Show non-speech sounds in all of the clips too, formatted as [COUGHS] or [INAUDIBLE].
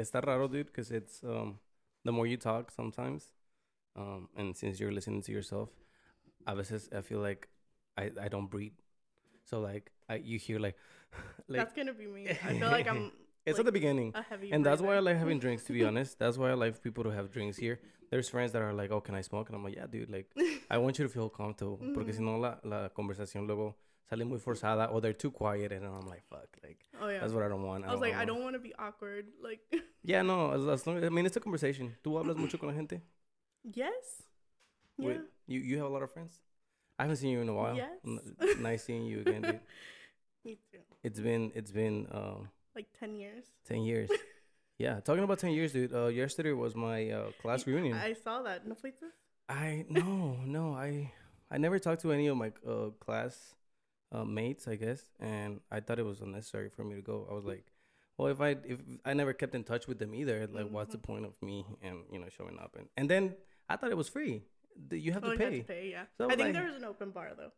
está raro, dude, because it's um the more you talk sometimes, um, and since you're listening to yourself, a veces I feel like I I don't breathe. So like I you hear like [LAUGHS] like That's gonna be me. I feel like I'm [LAUGHS] it's like, at the beginning. And that's why I like having [LAUGHS] drinks, to be honest. That's why I like people to have drinks here. There's friends that are like, oh, can I smoke? And I'm like, yeah, dude, like, I want you to feel comfortable. Porque si no, la, la conversación luego sale muy forzada or they're too quiet. And I'm like, fuck, like, Oh yeah. that's what I don't want. I was like, I don't want to be awkward. Like, [LAUGHS] Yeah, no, as, as long I mean, it's a conversation. ¿Tú hablas mucho con la gente? yes. Yeah. Wait, you, you have a lot of friends? I haven't seen you in a while. Yes. N- nice seeing you again, dude. [LAUGHS] Me too. It's been, it's been, uh, Like ten years. 10 years. [LAUGHS] yeah, talking about 10 years, dude. Uh, yesterday was my uh, class reunion. I saw that. No fuiste? I no no I I never talked to any of my uh, class uh, mates I guess and I thought it was unnecessary for me to go I was like well if I if I never kept in touch with them either like what's the Mm-hmm. point of me and you know showing up and and then I thought it was free you have Oh, to you pay to pay. Yeah. So, I think like- there was an open bar though.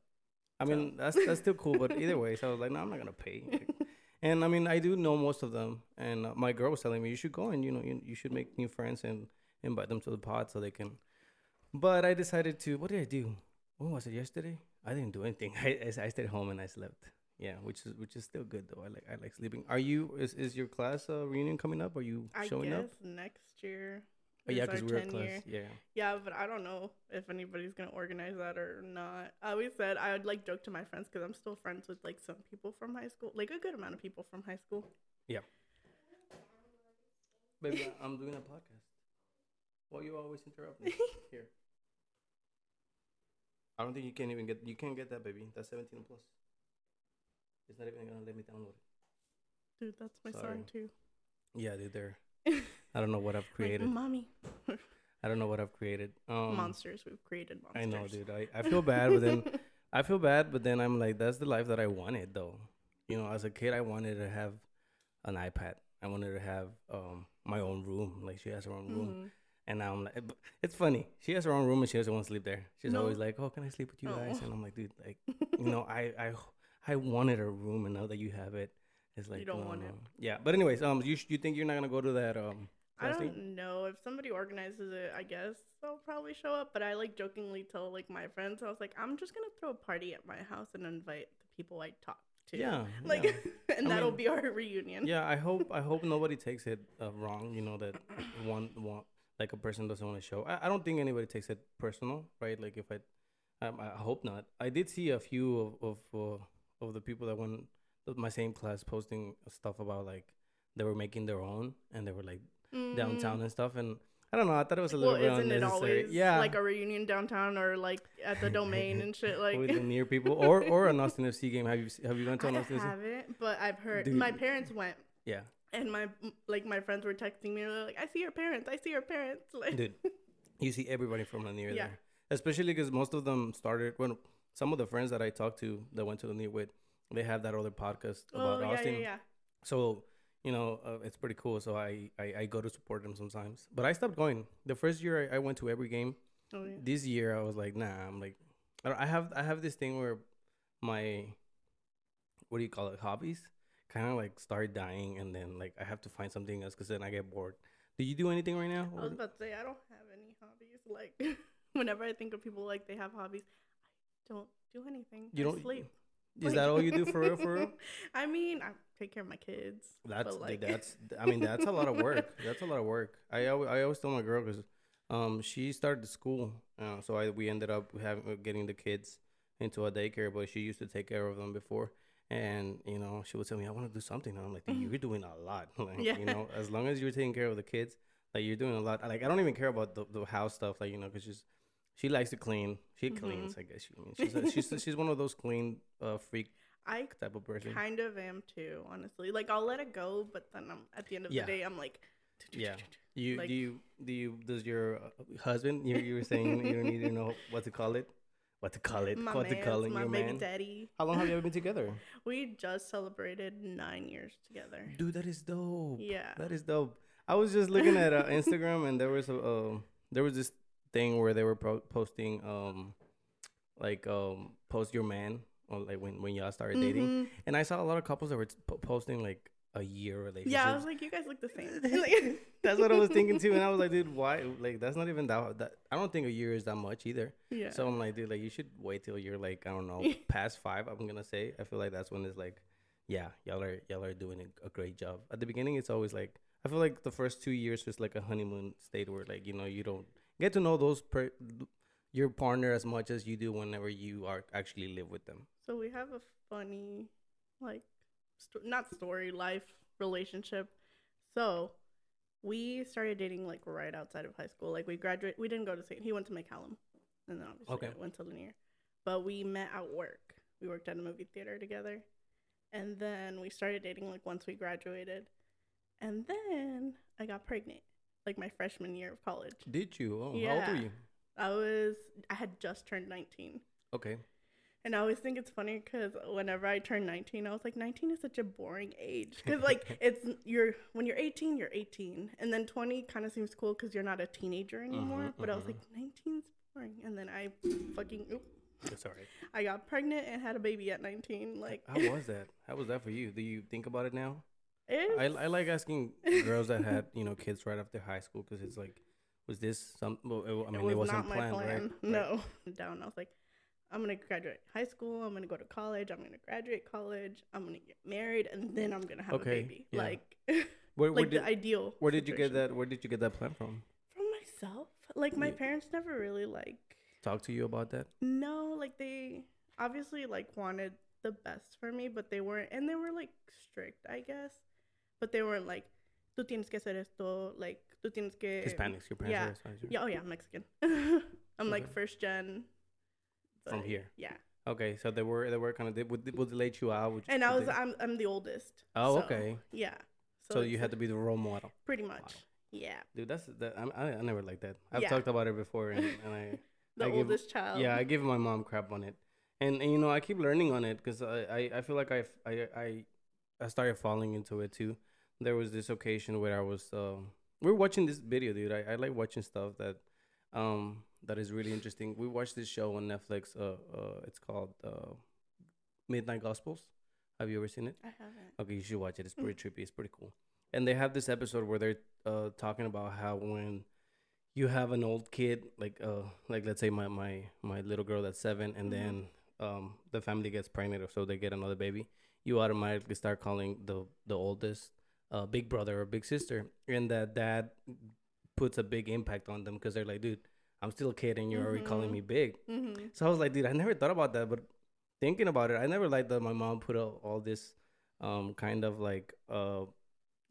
I mean that's that's still cool but [LAUGHS] either way so I was like no I'm not gonna pay [LAUGHS] and I mean I do know most of them and uh, my girl was telling me you should go and you know you, you should make new friends and invite them to the pod so they can but I decided to what did I do when was it yesterday I didn't do anything [LAUGHS] I, I stayed home and I slept yeah which is which is still good though I like I like sleeping are you is, is your class uh, reunion coming up are you I showing guess up next year. oh, yeah because we're 10 class year. yeah Yeah, but I don't know if anybody's gonna organize that or not. I always said I would like joke to my friends because I'm still friends with like some people from high school, like a good amount of people from high school. Yeah. Baby I- I'm doing a podcast well you always interrupt me [LAUGHS] here I don't think you can even get you can't get that baby that's 17 plus it's not even gonna let me download it Dude, that's my Sorry. song too. yeah dude they're [LAUGHS] I don't know what I've Like, created mommy, I don't know what I've created um monsters. We've created monsters. I know dude I, I feel bad but then [LAUGHS] I feel bad but then I'm like that's the life that I wanted though you know as a kid I wanted to have an iPad I wanted to have um my own room like she has her own room Mhm. And now I'm like, it's funny. She has her own room and she doesn't want to sleep there. She's No. always like, "Oh, can I sleep with you guys?" Oh. And I'm like, "Dude, like, you know, [LAUGHS] I, I, I wanted a room, and now that you have it, it's like, you don't no, want no. it. Yeah, but anyways, um, you you think you're not gonna go to that um? I don't know if somebody organizes it. I guess I'll probably show up. But I like jokingly tell like my friends. I was like, I'm just gonna throw a party at my house and invite the people I talk to. Yeah, [LAUGHS] Like, yeah. [LAUGHS] and I that'll mean- be our reunion. yeah. I hope I hope nobody takes it uh, wrong. You know that one one like a person doesn't want to show. I, I don't think anybody takes it personal, right? Like if I, um, I hope not. I did see a few of of uh, of the people that went my same class posting stuff about like they were making their own and they were like Mhm. downtown and stuff and I don't know. I thought it was a little Well, bit isn't it always yeah, like a reunion downtown or like at the [LAUGHS] domain and shit? Like, with the [LAUGHS] near people or or an Austin FC game. Have you have you gone to I Austin FC? haven't, but I've heard Dude. my parents went, Yeah, and my like my friends were texting me. Like, "I see your parents. I see your parents." [LAUGHS] Like, dude. You see everybody from Lanier Yeah. there, especially because most of them started when some of the friends that I talked to that went to Lanier with, they have that other podcast oh about yeah, Austin. yeah, yeah. So you know, uh, it's pretty cool. So I, I I go to support them sometimes, but I stopped going. The first year I, I went to every game. Oh yeah. This year I was like, nah. I'm like, I, don't, I have I have this thing where my what do you call it hobbies kind of like start dying, and then like I have to find something else because then I get bored. Do you do anything right now? I was about to say I don't have any hobbies. Like, [LAUGHS] whenever I think of people like they have hobbies, I don't do anything. You I don't- sleep. Is that all you do for real? For real? [LAUGHS] I mean, I take care of my kids. That's like, that's I mean that's a lot of work. [LAUGHS] That's a lot of work. I always, I always tell my girl because um she started school, uh, so I we ended up having getting the kids into a daycare, but she used to take care of them before. And you know, she would tell me, "I want to do something." And I'm like, "You're doing a lot." [LAUGHS] like, Yeah. You know, as long as you're taking care of the kids, like you're doing a lot. Like I don't even care about the, the house stuff, like you know, because she's she likes to clean. She Mhm. cleans, I guess. She, I mean, she's a, she's [LAUGHS] she's one of those clean uh freak I type of person. kind of am too, honestly. Like I'll let it go, but then I'm at the end of Yeah. the day, I'm like, [TSK] Yeah. [TSK] You Like- do you do you does your uh, husband you you were saying you don't need to know what to call it, what to call it, my what to call it, my your baby man. daddy. How long have you ever been together? [LAUGHS] We just celebrated nine years together. Dude, that is dope. Yeah. That is dope. I was just looking at uh, Instagram and there was a uh, there was this thing where they were pro- posting um like um post your man or like when when y'all started dating Mhm. and I saw a lot of couples that were t- posting like a year relationship. Yeah, I was like, you guys look the same. [LAUGHS] that's what I was thinking too, and I was like, dude, why? Like, that's not even that. that I don't think a year is that much either. yeah. So I'm like, dude, like you should wait till you're like, I don't know, [LAUGHS] past five. I'm gonna say. I feel like that's when it's like, yeah, y'all are y'all are doing a, a great job. At the beginning, it's always like, I feel like the first two years is like a honeymoon state where like you know you don't get to know those per- your partner as much as you do whenever you are actually live with them. So we have a funny, like, sto- not story, life relationship. So we started dating like right outside of high school. Like we graduated. We didn't go to St. He went to McCallum, and then obviously Okay. I went to Lanier. But we met at work. We worked at a movie theater together, and then we started dating like once we graduated, and then I got pregnant, like my freshman year of college. Did you? Oh, how old were you? I was I had just turned nineteen. Okay. And I always think it's funny because whenever I turn 19, I was like, 19 is such a boring age. Because, like, [LAUGHS] it's you're when you're 18, you're 18. And then 20 kind of seems cool because you're not a teenager anymore. Mhm, but I was mhm. like, 19's boring. And then I fucking, oop, It's alright. I got pregnant and had a baby at 19. Like, How was that? How was that for you? Do you think about it now? I, I like asking [LAUGHS] girls that had you know kids right after high school because it's like, was this some? Well, I mean, it it, was wasn't not my planned, plan. right? Right. No. [LAUGHS] Down. I was like, I'm to graduate high school. I'm going to go to college. I'm going to graduate college. I'm to get married. And then I'm going to have Okay, a baby. yeah. Like, [LAUGHS] Where, where like did the ideal. where did you get that? Where did you get that plan from? from myself like my Yeah. parents never really like Talk to you about that? no like they obviously like wanted the best for me but they weren't and they were like strict i guess but they weren't like tú tienes que hacer esto like tú tienes que Hispanics, your parents yeah. are Hispanics. yeah oh yeah mexican [LAUGHS] i'm like first gen From here. yeah Okay, so they were they were kind of they would would they let you out? Would and i was they- i'm i'm the oldest oh so, okay. yeah So, it's you had to be the role model, pretty much yeah dude. That's that. I I, I never like that. I've Yeah. talked about it before, and, [LAUGHS] and I the I give- oldest child yeah I give my mom crap on it, and, and you know I keep learning on it because I, I I feel like I I I I started falling into it too. There was this occasion where I was um we were watching this video, dude. I, I like watching stuff that um that is really interesting. We watched this show on Netflix. Uh, uh, it's called uh, Midnight Gospels. Have you ever seen it? i haven't Okay, you should watch it. It's pretty trippy. It's pretty cool. And they have this episode where they're uh, talking about how when you have an old kid, like uh, like let's say my my my little girl that's seven, and Mhm. then um, the family gets pregnant, or so they get another baby, you automatically start calling the the oldest uh, big brother or big sister, and that that puts a big impact on them because they're like, dude, I'm still a kid, and you're already calling Mhm. me big. mm-hmm. So I was like, dude, I never thought about that, but thinking about it, I never liked that my mom put all, all this um kind of like uh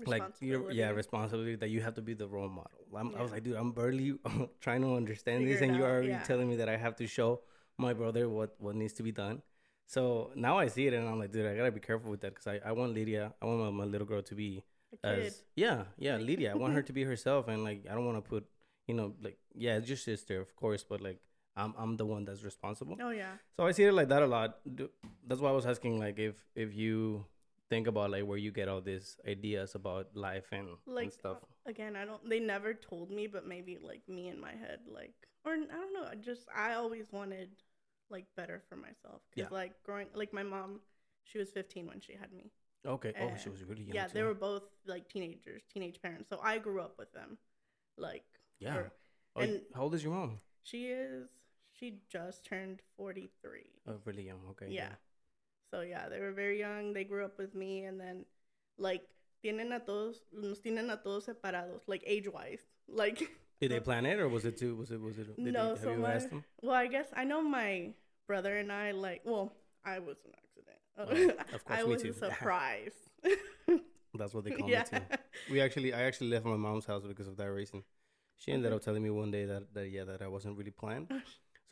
like your yeah responsibility that you have to be the role model. I'm, I was like, dude, I'm barely [LAUGHS] trying to understand Figure this, and you're already yeah. telling me that I have to show my brother what what needs to be done. So now I see it, and I'm like, dude, I gotta be careful with that because I, I want Lydia, I want my, my little girl to be as yeah yeah Lydia. I want her [LAUGHS] to be herself, and like I don't want to put you know like yeah, it's your sister, of course, but like I'm I'm the one that's responsible. oh yeah So I see it like that a lot. That's why I was asking, like, if if you think about like where you get all these ideas about life and, Like, and stuff. again i don't they never told me but maybe like me in my head like or i don't know I just i always wanted like better for myself because Yeah. like growing like my mom she was 15 when she had me Okay. oh, she was really young. yeah too. they were both like teenagers teenage parents so i grew up with them like Yeah. or- Oh, and- how old is your mom? she is she just turned 43 Oh, really young. Okay. yeah. So yeah, they were very young. They grew up with me, and then like tienen a todos, nos tienen a todos separados, like age wise. [LAUGHS] Like Did they plan it, or was it too? Was it? Was it? Did No, they, so you my- well, I guess I know my brother and I like. Well, I was an accident. Oh, [LAUGHS] of course, I was too. a [LAUGHS] surprise. That's what they call yeah. me too. We actually, I actually left my mom's house because of that reason. She ended up telling me one day that, that yeah, that I wasn't really planned. [LAUGHS]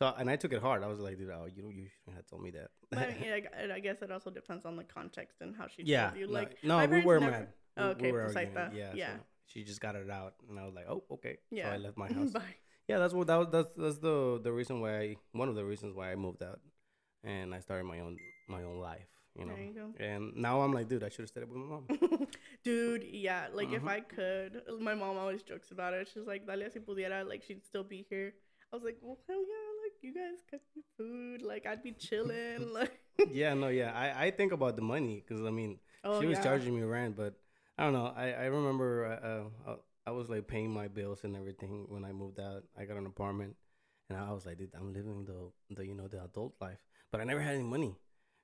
So, and I took it hard. I was like, dude, oh, you you shouldn't have told me that. But [LAUGHS] yeah, I guess it also depends on the context and how she yeah, told you. no- Like no, my we were never- mad. We- oh, Okay, we were arguing. está. Yeah, Yeah. So she just got it out, and I was like, oh, okay. Yeah. So I left my [LAUGHS] house. Bye. yeah, that's what that was. That's that's the the reason why I one of the reasons why I moved out, and I started my own my own life. You know. There you go. And now I'm like, dude, I should have stayed with my mom. Dude, yeah, like if Mhm. I could, my mom always jokes about it. She's like, Dalia, si pudiera, like she'd still be here. I was like, well, hell yeah, like you guys cook me food. Like I'd be chilling. [LAUGHS] Like yeah, no, yeah. I, I think about the money because I mean, oh she was yeah. charging me rent, but I don't know. I I remember uh, uh, I was like paying my bills and everything when I moved out. I got an apartment, and I was like, dude, I'm living the the you know the adult life, but I never had any money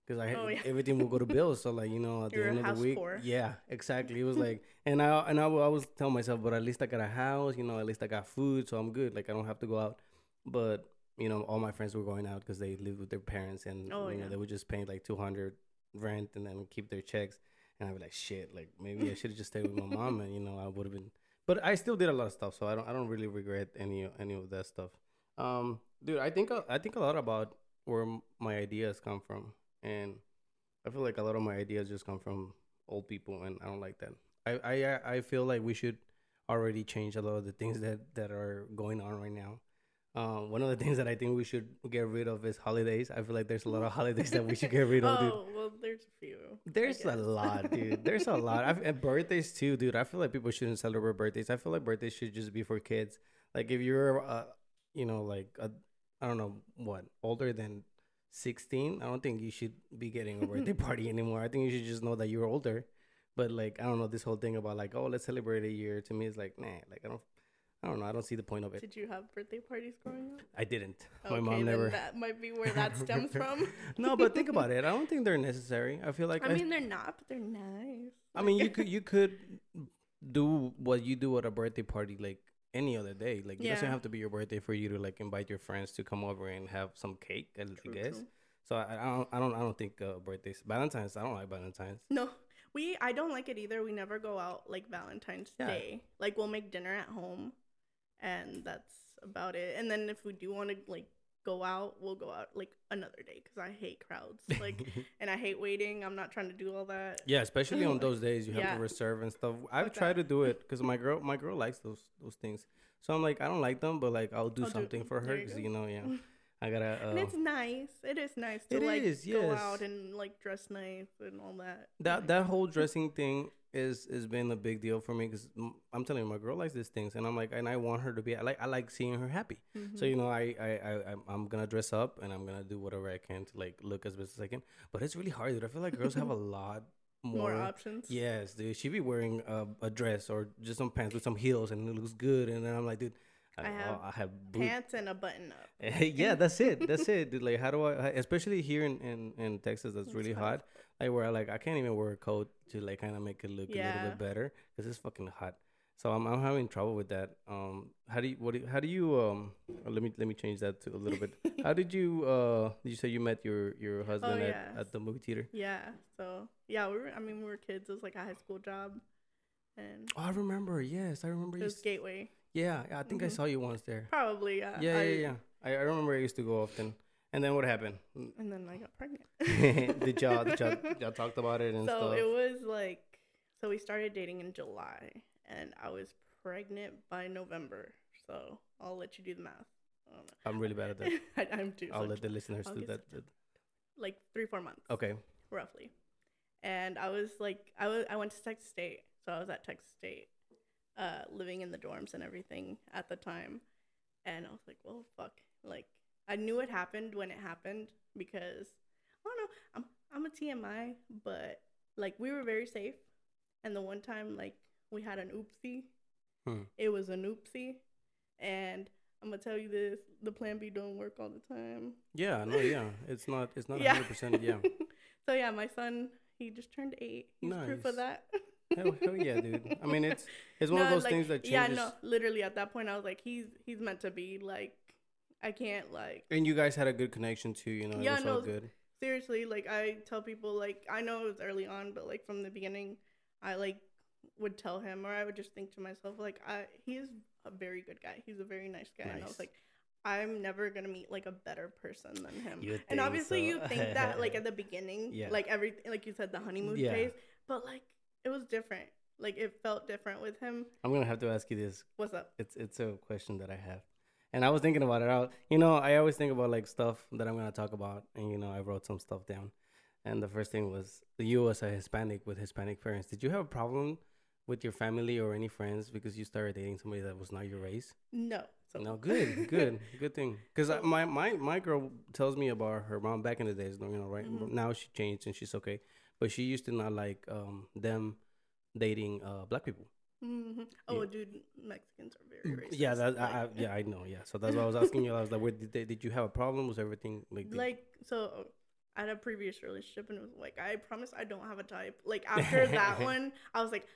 because I Oh, yeah. [LAUGHS] everything would go to bills. So like you know at the You're end of the week, poor. yeah, exactly. It was [LAUGHS] like, and I and I, would always tell myself, but at least I got a house, you know, at least I got food, so I'm good. Like I don't have to go out, but. You know, all my friends were going out because they lived with their parents, and Oh, you know yeah. they were just paying like two hundred rent and then keep their checks. And I'd be like, shit, like maybe I should have just stayed with my mom, and you know, I would have been. But I still did a lot of stuff, so I don't, I don't really regret any, any of that stuff. Um, dude, I think, I think a lot about where my ideas come from, and I feel like a lot of my ideas just come from old people, and I don't like that. I, I, I feel like we should already change a lot of the things that that are going on right now. Um, one of the [LAUGHS] things that I think we should get rid of is holidays. I feel like there's a lot of [LAUGHS] holidays that we should get rid of, dude. Oh well, there's a few. There's a lot, dude. [LAUGHS] There's a lot. I've, and birthdays too, dude. I feel like people shouldn't celebrate birthdays. I feel like birthdays should just be for kids. Like if you're, uh, you know, like I I don't know what older than sixteen, I don't think you should be getting a birthday [LAUGHS] party anymore. I think you should just know that you're older. But like I don't know this whole thing about like oh let's celebrate a year. To me, it's like nah. Like I don't. I don't know. I don't see the point of it. Did you have birthday parties growing up? I didn't. My Okay, mom then never. That might be where that stems [LAUGHS] from. no, but think about it. I don't think they're necessary. I feel like I mean, they're not, but they're nice. I mean, you could you could do what you do at a birthday party like any other day. Like it doesn't have to be your birthday for you to like invite your friends to come over and have some cake. I True, guess. true. So I, I don't I don't I don't think uh, birthdays Valentine's. I don't like Valentine's. No, we. I don't like it either. We never go out like Valentine's Yeah. Day. Like we'll make dinner at home, and that's about it. And then if we do want to like go out, we'll go out like another day because I hate crowds. Like, [LAUGHS] and I hate waiting. I'm not trying to do all that. yeah, especially on those days you have Yeah. to reserve and stuff. I've Fuck tried to do it because my girl my girl likes those those things. So I'm like I don't like them, but like I'll do I'll do- something for her there you because you know yeah [LAUGHS] I gotta. Uh, and it's nice. It is nice to It like is, go yes. out and like dress nice and all that. that that whole dressing thing is has been a big deal for me because I'm telling you, my girl likes these things, and I'm like, and I want her to be. I like I like seeing her happy. mhm. So you know, I I I I'm- gonna dress up and I'm gonna do whatever I can to like look as best as I can. But it's really hard, dude. I feel like girls have a [LAUGHS] lot more. more options. Yes, dude. She be wearing a, a dress or just some pants with some heels, and it looks good. And then I'm like, dude. I, I have I have Pants and a button up. [LAUGHS] yeah, that's it. That's [LAUGHS] it. Dude, like, how do I? Especially here in in, in Texas, that's It's really hot. Like, where like I can't even wear a coat to like kind of make it look a little bit better because it's fucking hot. So I'm I'm having trouble with that. Um, how do you what? Do you, how do you um? uh, Let me let me change that to a little bit. [LAUGHS] how did you uh? Did you say you met your your husband at, yes. at the movie theater? Yeah. So yeah, we were. I mean, we were kids. It was like a high school job, and Oh, I remember. Yes, I remember. it You was Gateway. yeah, yeah, I think I Mhm. saw you once there. Probably. Yeah. Yeah, I, yeah, yeah. I, I remember I used to go often. And then what happened? And then I got pregnant. [LAUGHS] did y'all, did y'all, y'all talked about it and so stuff? it was like, so we started dating in July, and I was pregnant by November. So I'll let you do the math. I don't know. I'm really bad at that. [LAUGHS] I, I'm too. I'll so let the listeners I'll do that. like three, four months. Okay. roughly. And I was like, I was, I went to Texas State, so I was at Texas State, uh, living in the dorms and everything at the time. And I was like, well, fuck. Like, I knew it happened when it happened because I don't know. I'm, I'm a TMI, but like we were very safe. And the one time, like we had an oopsie, Hmm. it was an oopsie. And I'm gonna tell you this: the Plan B don't work all the time. Yeah, no, yeah. It's not, it's not [LAUGHS] Yeah. 100%. Yeah. [LAUGHS] so yeah, my son he just turned eight. He's proof of that. hell, hell yeah, dude. I mean, it's, it's one of those like, things that changes. Yeah, no, literally at that point I was like, he's he's meant to be like, I can't like And you guys had a good connection too, you know, it Yeah, was all no, good. seriously like I tell people like I know it was early on, but like from the beginning, I like would tell him or I would just think to myself like I he is a very good guy. He's a very nice guy, and I was like. I'm never gonna meet like a better person than him. You and obviously, so. you think that like at the [LAUGHS] beginning, Yeah. like every like you said, the honeymoon Yeah. phase. But like it was different. Like it felt different with him. I'm going to have to ask you this. What's up? It's, it's a question that I have. And I was thinking about it out. You know, I always think about like stuff that I'm going to talk about. And, you know, I wrote some stuff down. And the first thing was you as a Hispanic with Hispanic parents. Did you have a problem with your family or any friends because you started dating somebody that was not your race? No. So No, good, good, good thing. Because my my my girl tells me about her mom back in the days. You know, right Mhm. now she changed and she's okay, but she used to not like um them dating uh black people. Hmm Oh, Yeah. dude, Mexicans are very racist. Mm, Yeah, that I, like- I, yeah I know. Yeah, so that's why I was asking you. I was like, did they, did you have a problem? Was everything like? did- like so I had a previous relationship and it was like I promise I don't have a type. Like after that [LAUGHS] one, I was like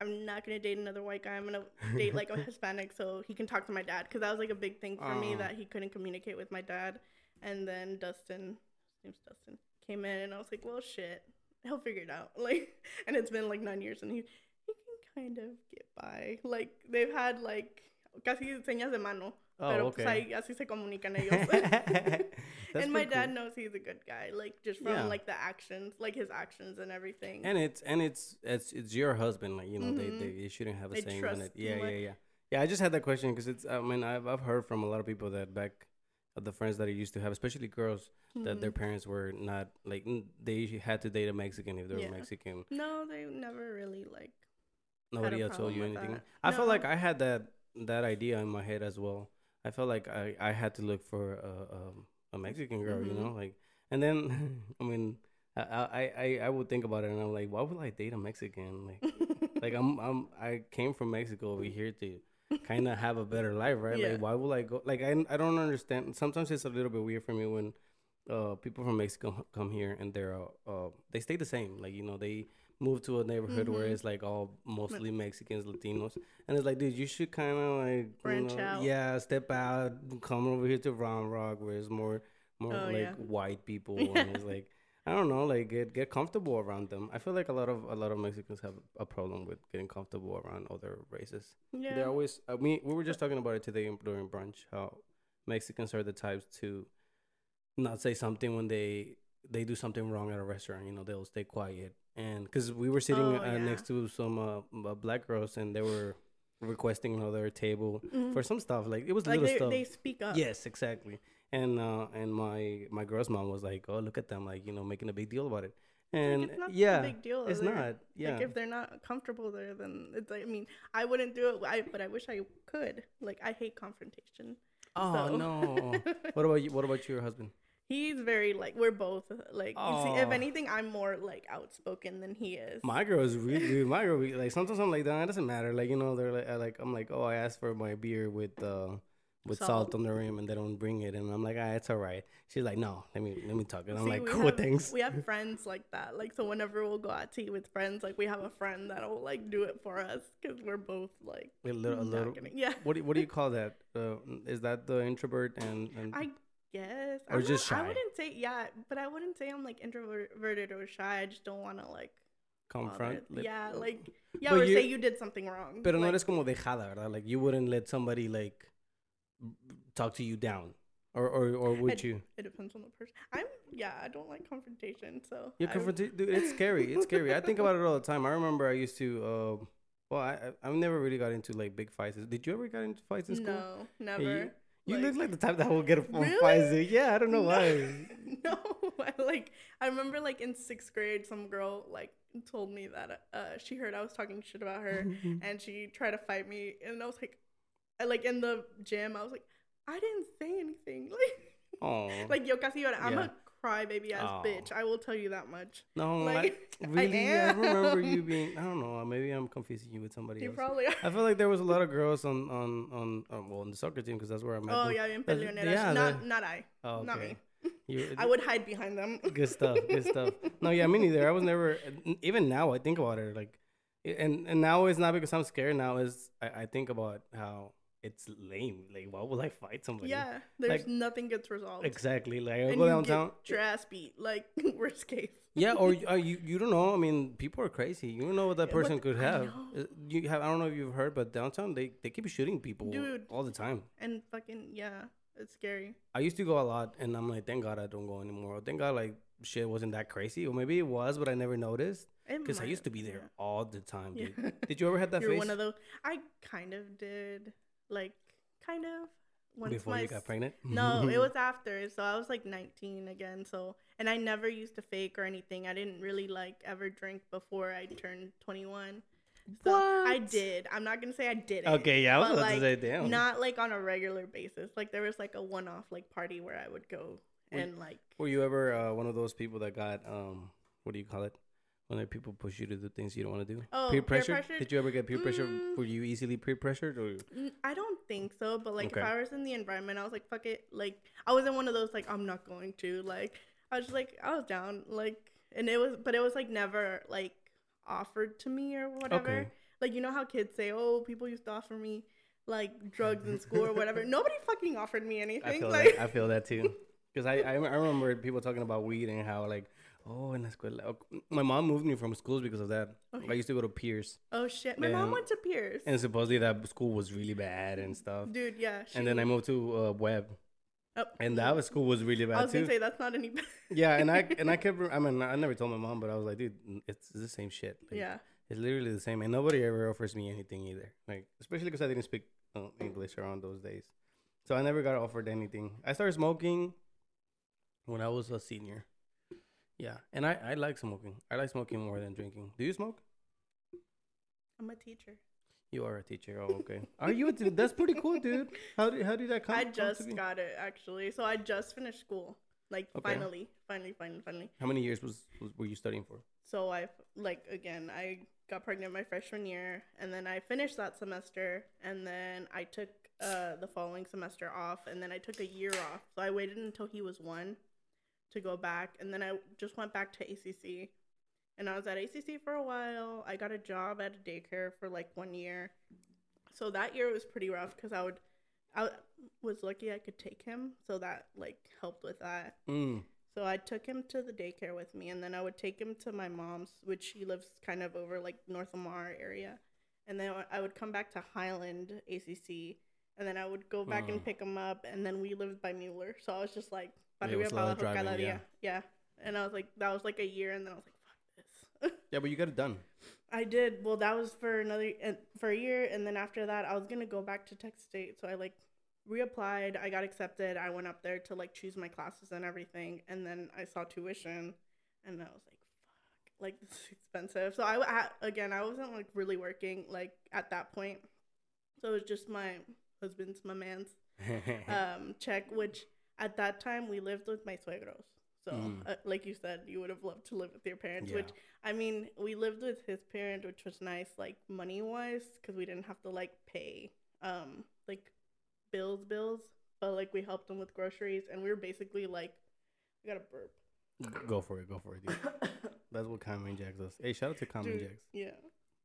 I'm not gonna date another white guy. I'm gonna date like a [LAUGHS] Hispanic so he can talk to my dad because that was like a big thing for me that he couldn't communicate with my dad. And then Dustin, his name's Dustin, came in and I was like, well, shit, he'll figure it out. [LAUGHS] Like, and it's been like nine years and he kind of get by. Like they've had like casi señas de mano. oh, pero pues ahí así se comunican ellos. [LAUGHS] And my dad cool. knows he's a good guy, like just from Yeah. like the actions, like his actions and everything. and it's and it's it's it's your husband like you know Mhm. they, they they shouldn't have a They saying on it yeah yeah yeah yeah i just had that question because it's i mean I've, I've heard from a lot of people that back of the friends that i used to have especially girls that their Mhm. parents were not like they had to date a mexican if they were Yeah. mexican no, they never really like. Nobody else told you anything i felt like i had that that idea in my head as well i felt like i i had to look for a um, a mexican girl you Mhm. know like and then [LAUGHS] i mean I, I i i would think about it and i'm like why would i date a mexican like [LAUGHS] like I'm I'm I came from Mexico over here to kind of have a better life, right? Yeah. Like why would I go? Like I I don't understand. Sometimes it's a little bit weird for me when uh people from Mexico come here and they're uh, uh they stay the same. Like you know they move to a neighborhood where Mhm. it's like all mostly Mexicans, Latinos, and it's like, dude, you should kind of like you know, out. Yeah, step out, come over here to Round Rock where it's more more Oh, like yeah. white people, [LAUGHS] and it's like. I don't know, like get get comfortable around them. I feel like a lot of a lot of Mexicans have a problem with getting comfortable around other races. yeah. They're always. I mean, we were just talking about it today during brunch. How Mexicans are the types to not say something when they they do something wrong at a restaurant. You know, they'll stay quiet. And because we were sitting Oh, uh, yeah. next to some uh, uh, black girls, and they were requesting another table Mhm. for some stuff. Like it was like little they, stuff. they speak up. Yes, exactly. And uh, and my my girl's mom was like, "Oh, look at them! Like you know, making a big deal about it." Like, And it's not yeah, a big deal. it's They're- not. Yeah, Like if they're not comfortable there, then it's like I mean I wouldn't do it. I but I wish I could. Like I hate confrontation. oh so- no. [LAUGHS] what about you? What about your husband? He's very like we're both like you see, if anything I'm more like outspoken than he is. My girl is really dude, my girl. Like sometimes I'm like, that it doesn't matter. Like you know, they're like, I like I'm like, oh, I asked for my beer with uh with salt, Salt. on the rim, and they don't bring it, and I'm like, ah, it's all right. She's like, no, let me let me talk, and I'm like, cool, have, thanks. We have friends like that. Like so whenever we'll go out to eat with friends, like we have a friend that'll like do it for us because we're both like A little, a little. yeah. What do, what do you [LAUGHS] call that? Uh, is that the introvert and, and I guess. Or I'm just not- shy? I wouldn't say yeah, but I wouldn't say I'm like introverted or shy. I just don't want to like confront? Yeah, uh, like [LAUGHS] yeah, But or you- say you did something wrong. Pero no like, eres como dejada, ¿verdad? Like you wouldn't let somebody like talk to you down, or or or would I'd- you? It depends on the person. I'm yeah, I don't like confrontation, so Yeah, I- confront, dude. It's [LAUGHS] scary. It's scary. I think about it all the time. I remember I used to. Uh, well, I I- I've never really got into like big fights. Did you ever get into fights in school? No, never. You like- look like the type that will get in Really? dude. Yeah, I don't know No. why. [LAUGHS] no, I like I remember like in sixth grade, some girl like told me that uh she heard I was talking shit about her, [LAUGHS] and she tried to fight me, and I was like, I, like in the gym, I was like, I didn't say anything, [LAUGHS] like Oh, like yo casi llora. I'm Yeah. a crybaby ass Aw. bitch. I will tell you that much. no, like, I, [LAUGHS] I really. I, am. remember you [LAUGHS] being. I don't know. Maybe I'm confusing you with somebody You else. probably are. I feel like there was a lot of [LAUGHS] girls on on on, on well on the soccer team because that's where I met Oh them. yeah, bien But, yeah, not the- not I. Oh, Not me. You- I would hide behind them. good stuff good stuff no yeah me neither i was never even now i think about it like and and now it's not because i'm scared now is i, I think about how it's lame like why would i fight somebody Yeah, there's Like- nothing gets resolved. exactly like i go downtown get ass beat. Like [LAUGHS] worst case. yeah or [LAUGHS] you- you you don't know i mean people are crazy you don't know what that Yeah, person could have. Uh, you have i don't know if you've heard but downtown they they keep shooting people Dude. all the time And fucking yeah, it's scary. I used to go a lot, and I'm like, thank God I don't go anymore. Thank God like shit wasn't that crazy, or maybe it was, but I never noticed because I used to be there all the time, dude. Yeah. Did you ever have [LAUGHS] that You're face one of those. I kind of did, like, kind of. Once before my you got pregnant? No, it [LAUGHS] was after. So I was like 19 again. So and I never used to fake or anything. I didn't really like ever drink before I turned 21. So I did. I'm not gonna say I did. Okay, yeah, I was about to say, damn. Not like on a regular basis. Like there was like a one-off like party where I would go Were- and like Were you ever uh, one of those people that got um, what do you call it? When like, people push you to do things you don't want to do. Oh, peer pressure. Did you ever get peer pressure? Mm. Were you easily peer pressured or? I don't think so, but like Okay. if I was in the environment, I was like, fuck it. Like I wasn't one of those like I'm not going to. Like I was just like I was down. Like and it was, but it was like never like offered to me or whatever. Okay. Like you know how kids say, oh, people used to offer me like drugs in school or whatever. [LAUGHS] Nobody fucking offered me I anything. feel like that. I feel that too. Because I, I I remember people talking about weed and how like oh in la escuela. oh, My mom moved me from schools because of that. Okay. I used to go to Pearce, oh shit, my Yeah. mom went to Pearce. and supposedly that school was really bad and stuff. Dude, yeah. And then I moved to uh, Webb, Oh, and that was, school was really I bad was too. gonna say that's not any. yeah, and I and I [LAUGHS] kept. I mean, I never told my mom, but I was like, dude, it's the same shit. Like, yeah. It's literally the same, and nobody ever offers me anything either. Like, especially because I didn't speak uh, English around those days, so I never got offered anything. I started smoking when I was a senior. Yeah, and I I like smoking. I like smoking more than drinking. Do you smoke? I'm a teacher. You are a teacher. Oh, okay. are you? A t- that's pretty cool, dude. How did how did that come? I come just be? got it actually. So I just finished school. Like Okay. finally, finally, finally, finally. How many years was, was were you studying for? So I like again, I got pregnant my freshman year and then I finished that semester and then I took uh the following semester off and then I took a year off. So I waited until he was 1 to go back and then I just went back to ACC. And I was at ACC for a while. I got a job at a daycare for like 1 year. So that year was pretty rough cuz I would I was lucky I could take him, so that like helped with that. Mm. So I took him to the daycare with me, and then I would take him to my mom's, which she lives kind of over like North Lamar area, and then I would come back to Highland ACC, and then I would go back Mm. and pick him up, and then we lived by Mueller, so I was just like, Yeah, "Arriba para lot of cada driving, día." yeah, and I was like, that was like a year, and then I was like, fuck this. [LAUGHS] Yeah, but you got it done. I did. Well, that was for another uh, for a year, and then after that, I was gonna go back to Texas State. So I like reapplied. I got accepted. I went up there to like choose my classes and everything, and then I saw tuition, and I was like, "Fuck, like [LAUGHS] this is expensive." So I, I again, I wasn't like really working like at that point, so it was just my husband's, my man's [LAUGHS] um check, which at that time we lived with my suegros. So, Mm. uh, like you said, you would have loved to live with your parents, Yeah. which I mean, we lived with his parent, which was nice, like money wise, because we didn't have to like pay um like bills, bills, but like we helped him with groceries, and we were basically like, I got a burp. go for it. Go for it. [COUGHS] That's what Common Jacks does. Hey, shout out to Common Jacks. yeah.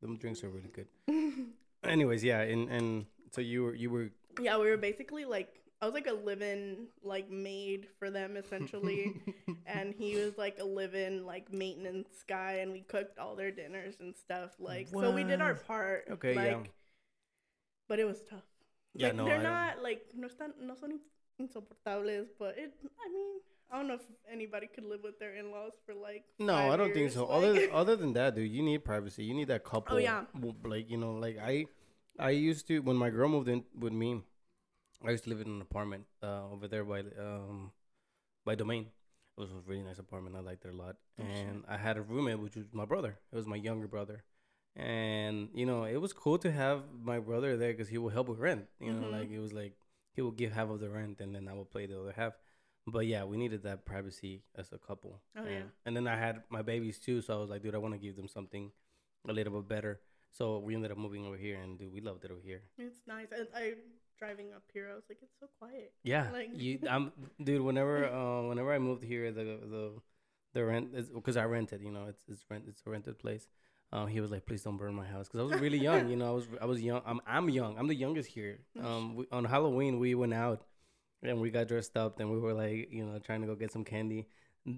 Them drinks are really good. [LAUGHS] Anyways, yeah, and and so you were you were yeah, we were basically like I was like a live-in like maid for them essentially, [LAUGHS] and he was like a live-in like maintenance guy, and we cooked all their dinners and stuff. Like so, we did our part. Okay, like, yeah. But it was tough. Yeah, like, no, they're I don't- like no están no son insoportables, but it. I mean, I don't know if anybody could live with their in-laws for like. No, five I don't think so. like- Other other [LAUGHS] than that, dude, you need privacy. You need that oh, couple. Oh, yeah. Like you know, like I, I used to when my girl moved in with me. I used to live in an apartment uh, over there by um, by Domain. It was a really nice apartment. I liked it a lot. Oh, shit. and I had a roommate, which was my brother. It was my younger brother. And you know, it was cool to have my brother there because he would help with rent. You know, Mhm. like it was like he would give half of the rent, and then I would play the other half. But yeah, we needed that privacy as a couple. Oh, and, yeah. And then I had my babies too, so I was like, dude, I want to give them something a little bit better. So we ended up moving over here, and dude, we loved it over here. It's nice. And I driving up here, I was like, it's so quiet. Yeah, [LAUGHS] Like- you, [LAUGHS] I'm, dude. Whenever, uh, whenever I moved here, the the the rent is because I rented. You know, it's it's rent. It's a rented place. Um, he was like, please don't burn my house because I was really young. You know, I was I was young. I'm I'm young. I'm the youngest here. Um, we, on Halloween we went out and we got dressed up and we were like, you know, trying to go get some candy.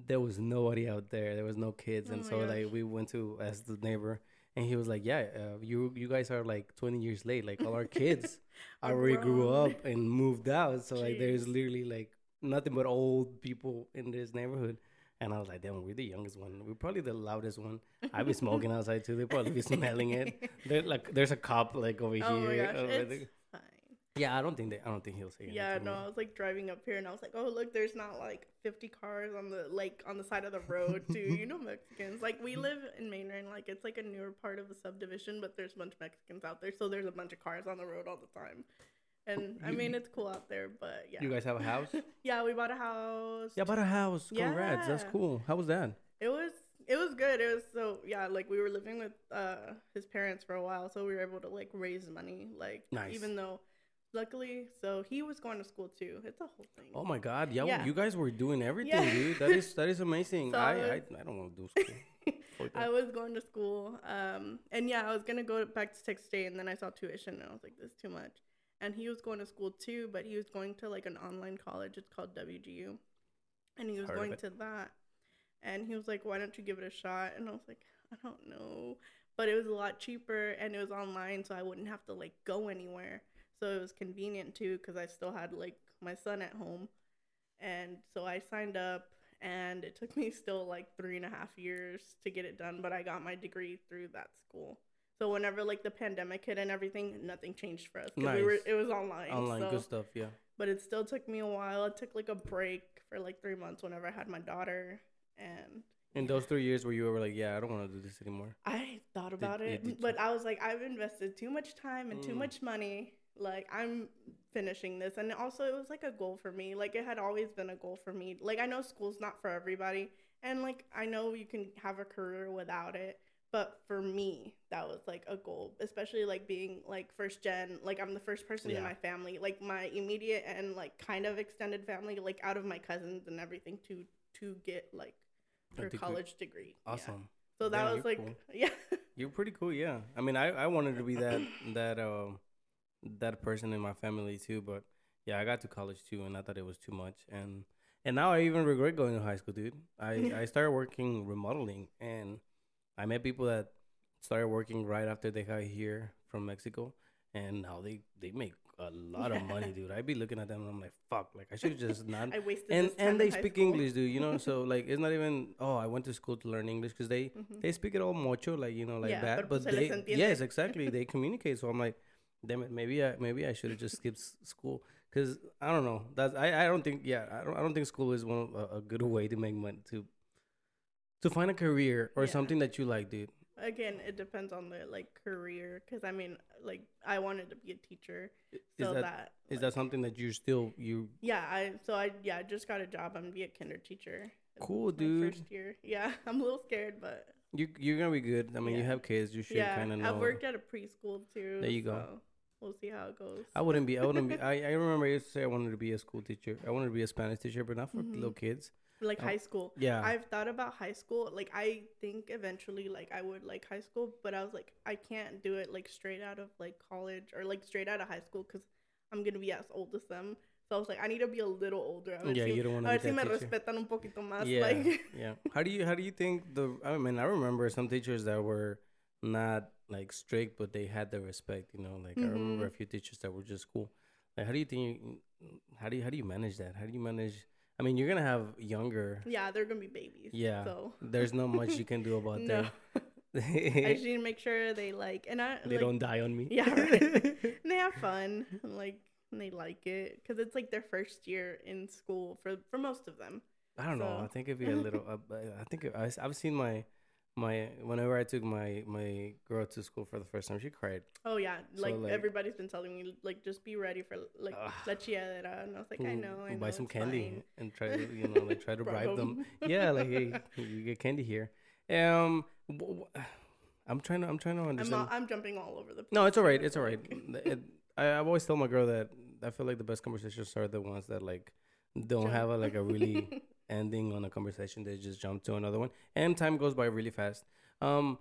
There was nobody out there. There was no kids, Oh and so gosh. like we went to as the neighbor. And he was like, "Yeah, uh, you you guys are like 20 years late. Like all our kids Are [LAUGHS] already grew up and moved out. So like there's literally like nothing but old people in this neighborhood. And I was like, damn, we're the youngest one. We're probably the loudest one. I've been smoking [LAUGHS] outside too. They probably be smelling it. [LAUGHS] There like there's a cop like over Oh here. Yeah, I don't think they. I don't think he'll say. Yeah, no. I was like driving up here and I was like, oh look, there's not like 50 cars on the like on the side of the road too. you know [LAUGHS] Mexicans. Like we live in Mainland, like it's like a newer part of a subdivision, but there's a bunch of Mexicans out there, so there's a bunch of cars on the road all the time. And I mean, it's cool out there, but yeah. You guys have a house? [LAUGHS] yeah, we bought a house. yeah, bought a house. Congrats. That's cool. How was that? It was it was good. It was so yeah, like we were living with uh his parents for a while, so we were able to like raise money. Like Nice. even though luckily so he was going to school too. It's a whole thing. Oh my God! Yeah, Yeah. you guys were doing everything, Yeah. dude. That is that is amazing. [LAUGHS] So I, I was- I I don't want to do school. [LAUGHS] I was going to school, um, and yeah, I was gonna go back to Texas State, and then I saw tuition, and I was like, "This is too much." And he was going to school too, but he was going to like an online college. It's called WGU, and he was Heard going to that. And he was like, "Why don't you give it a shot?" And I was like, "I don't know," but it was a lot cheaper, and it was online, so I wouldn't have to like go anywhere. So it was convenient too, because I still had like my son at home, and so I signed up and it took me still like three and a half years to get it done but i got my degree through that school so whenever like the pandemic hit and everything nothing changed for us 'cause we were Nice. it was online Online, so, good stuff. Yeah. but it still took me a while it took like a break for like three months whenever i had my daughter and In those three years where you were like, yeah, I don't want to do this anymore. I thought about yeah, it, did you? but I was like, I've invested too much time and too Mm. much money. Like, I'm finishing this. And also, it was like a goal for me. Like, it had always been a goal for me. Like, I know school's not for everybody. And, like, I know you can have a career without it. But for me, that was like a goal, especially like being like first gen. Like, I'm the first person Yeah. in my family, like my immediate and like kind of extended family, like out of my cousins and everything to to get like her college degree. Yeah. Awesome. So that Damn, was like, cool. [LAUGHS] yeah. You're pretty cool, yeah. I mean, I, I wanted to be that that um that person in my family too, but yeah, I got to college too, and I thought it was too much, and and now I even regret going to high school, dude. I [LAUGHS] I started working remodeling, and I met people that started working right after they got here from Mexico, and now they they make a lot of money, dude. I'd be looking at them, and I'm like, fuck, like I should just not [LAUGHS] I wasted and and they speak school. English, dude. You know, so [LAUGHS] like it's not even oh I went to school to learn English because they Mhm. they speak it all mucho like you know like Yeah, that. But les they yes exactly they communicate. So I'm like, damn it, maybe I maybe I should have just skipped school because I don't know. That's I I don't think yeah I don't I don't think school is one of, a, a good way to make money to to find a career or Yeah. something that you like, dude. Again, it depends on the like career. Because I mean, like I wanted to be a teacher, Is so that that, is like- that something that you're still you yeah. I so I yeah I just got a job. I'm gonna be a kinder teacher. Cool, dude. First year, yeah. [LAUGHS] I'm a little scared, but you you're gonna be good. I mean, you have kids. You should yeah. kind of know. I've worked at a preschool too. There you go. We'll see how it goes. I wouldn't be. I wouldn't be. [LAUGHS] I, I remember I used to say I wanted to be a school teacher. I wanted to be a Spanish teacher, but not for Mhm. little kids. like Oh, high school. Yeah. I've thought about high school. Like I think eventually like I would like high school, but I was like I can't do it like straight out of like college or like straight out of high school cuz I'm going to be as old as them. So I was like I need to be a little older. A ver yeah, si, you don't want a to ver be si me teacher. respetan un poquito más Yeah, like yeah. How do you how do you think the? I mean, I remember some teachers that were not like strict, but they had the respect. You know, like I remember a Mhm. few teachers that were just cool. Like, how do you think? How do you how do you manage that? How do you manage? I mean, you're gonna have younger. Yeah, they're going to be babies. Yeah. So There's not much you can do [LAUGHS] about no. [LAUGHS] I just need to make sure they like and I they like, don't die on me. Yeah, right. [LAUGHS] and they have fun and, like and they like it because it's like their first year in school for for most of them I don't know. I think it'd be a little. Uh, I think it- I, have seen my my whenever I took my my girl to school for the first time, she cried. oh yeah So, like, like- everybody's been telling me like just be ready for like Ugh. la chilladera and i was like i know i know buy some candy fine." and try to you [LAUGHS] know like try to bribe them. [LAUGHS] Yeah, like hey, you get candy here. Um, I'm trying to I'm trying to I'm, understand. all, I'm jumping all over the place no, it's all right. It's all right. It, I I've always told my girl that I feel like the best conversations are the ones that like don't have a, like a really [LAUGHS] ending on a conversation they just jump to another one and time goes by really fast um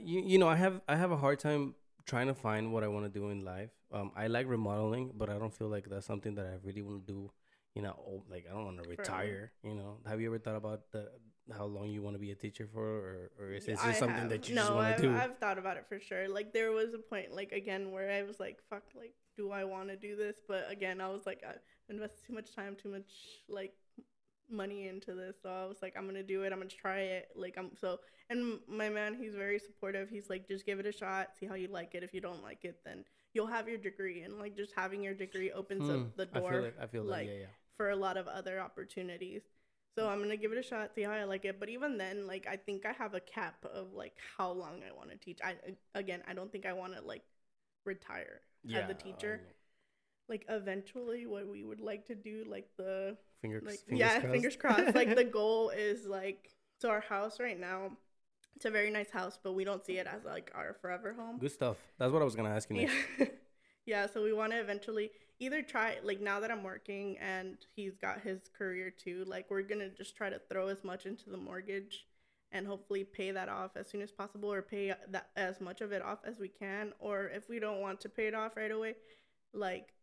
you, you know i have i have a hard time trying to find what i want to do in life um i like remodeling but i don't feel like that's something that i really want to do you know oh, like i don't want to retire you know have you ever thought about the how long you want to be a teacher for or, or is it I something have. that you no, just want to do I've thought about it for sure. Like there was a point, like again, where I was like, "Fuck, like, do I want to do this?" But again, I was like, I invested too much time, too much like money into this, so I was like, I'm gonna do it. I'm gonna try it. Like I'm so, and my man, he's very supportive. He's like, just give it a shot, see how you like it. If you don't like it, then you'll have your degree and like just having your degree opens Hmm, up the I door feel like I feel like, like, yeah, yeah. for a lot of other opportunities. So I'm gonna give it a shot, see how I like it. But even then, like I think I have a cap of like how long I want to teach. I again, I don't think I want to like retire yeah as a teacher. Like eventually, what we would like to do, like the Fingers, like fingers yeah, crossed. fingers crossed. like the [LAUGHS] goal is like so our house right now. It's a very nice house, but we don't see it as like our forever home. Good stuff. That's what I was gonna ask you next. Yeah. [LAUGHS] yeah, so we want to eventually either try like now that I'm working and he's got his career too, like we're going to just try to throw as much into the mortgage and hopefully pay that off as soon as possible or pay that as much of it off as we can or if we don't want to pay it off right away, like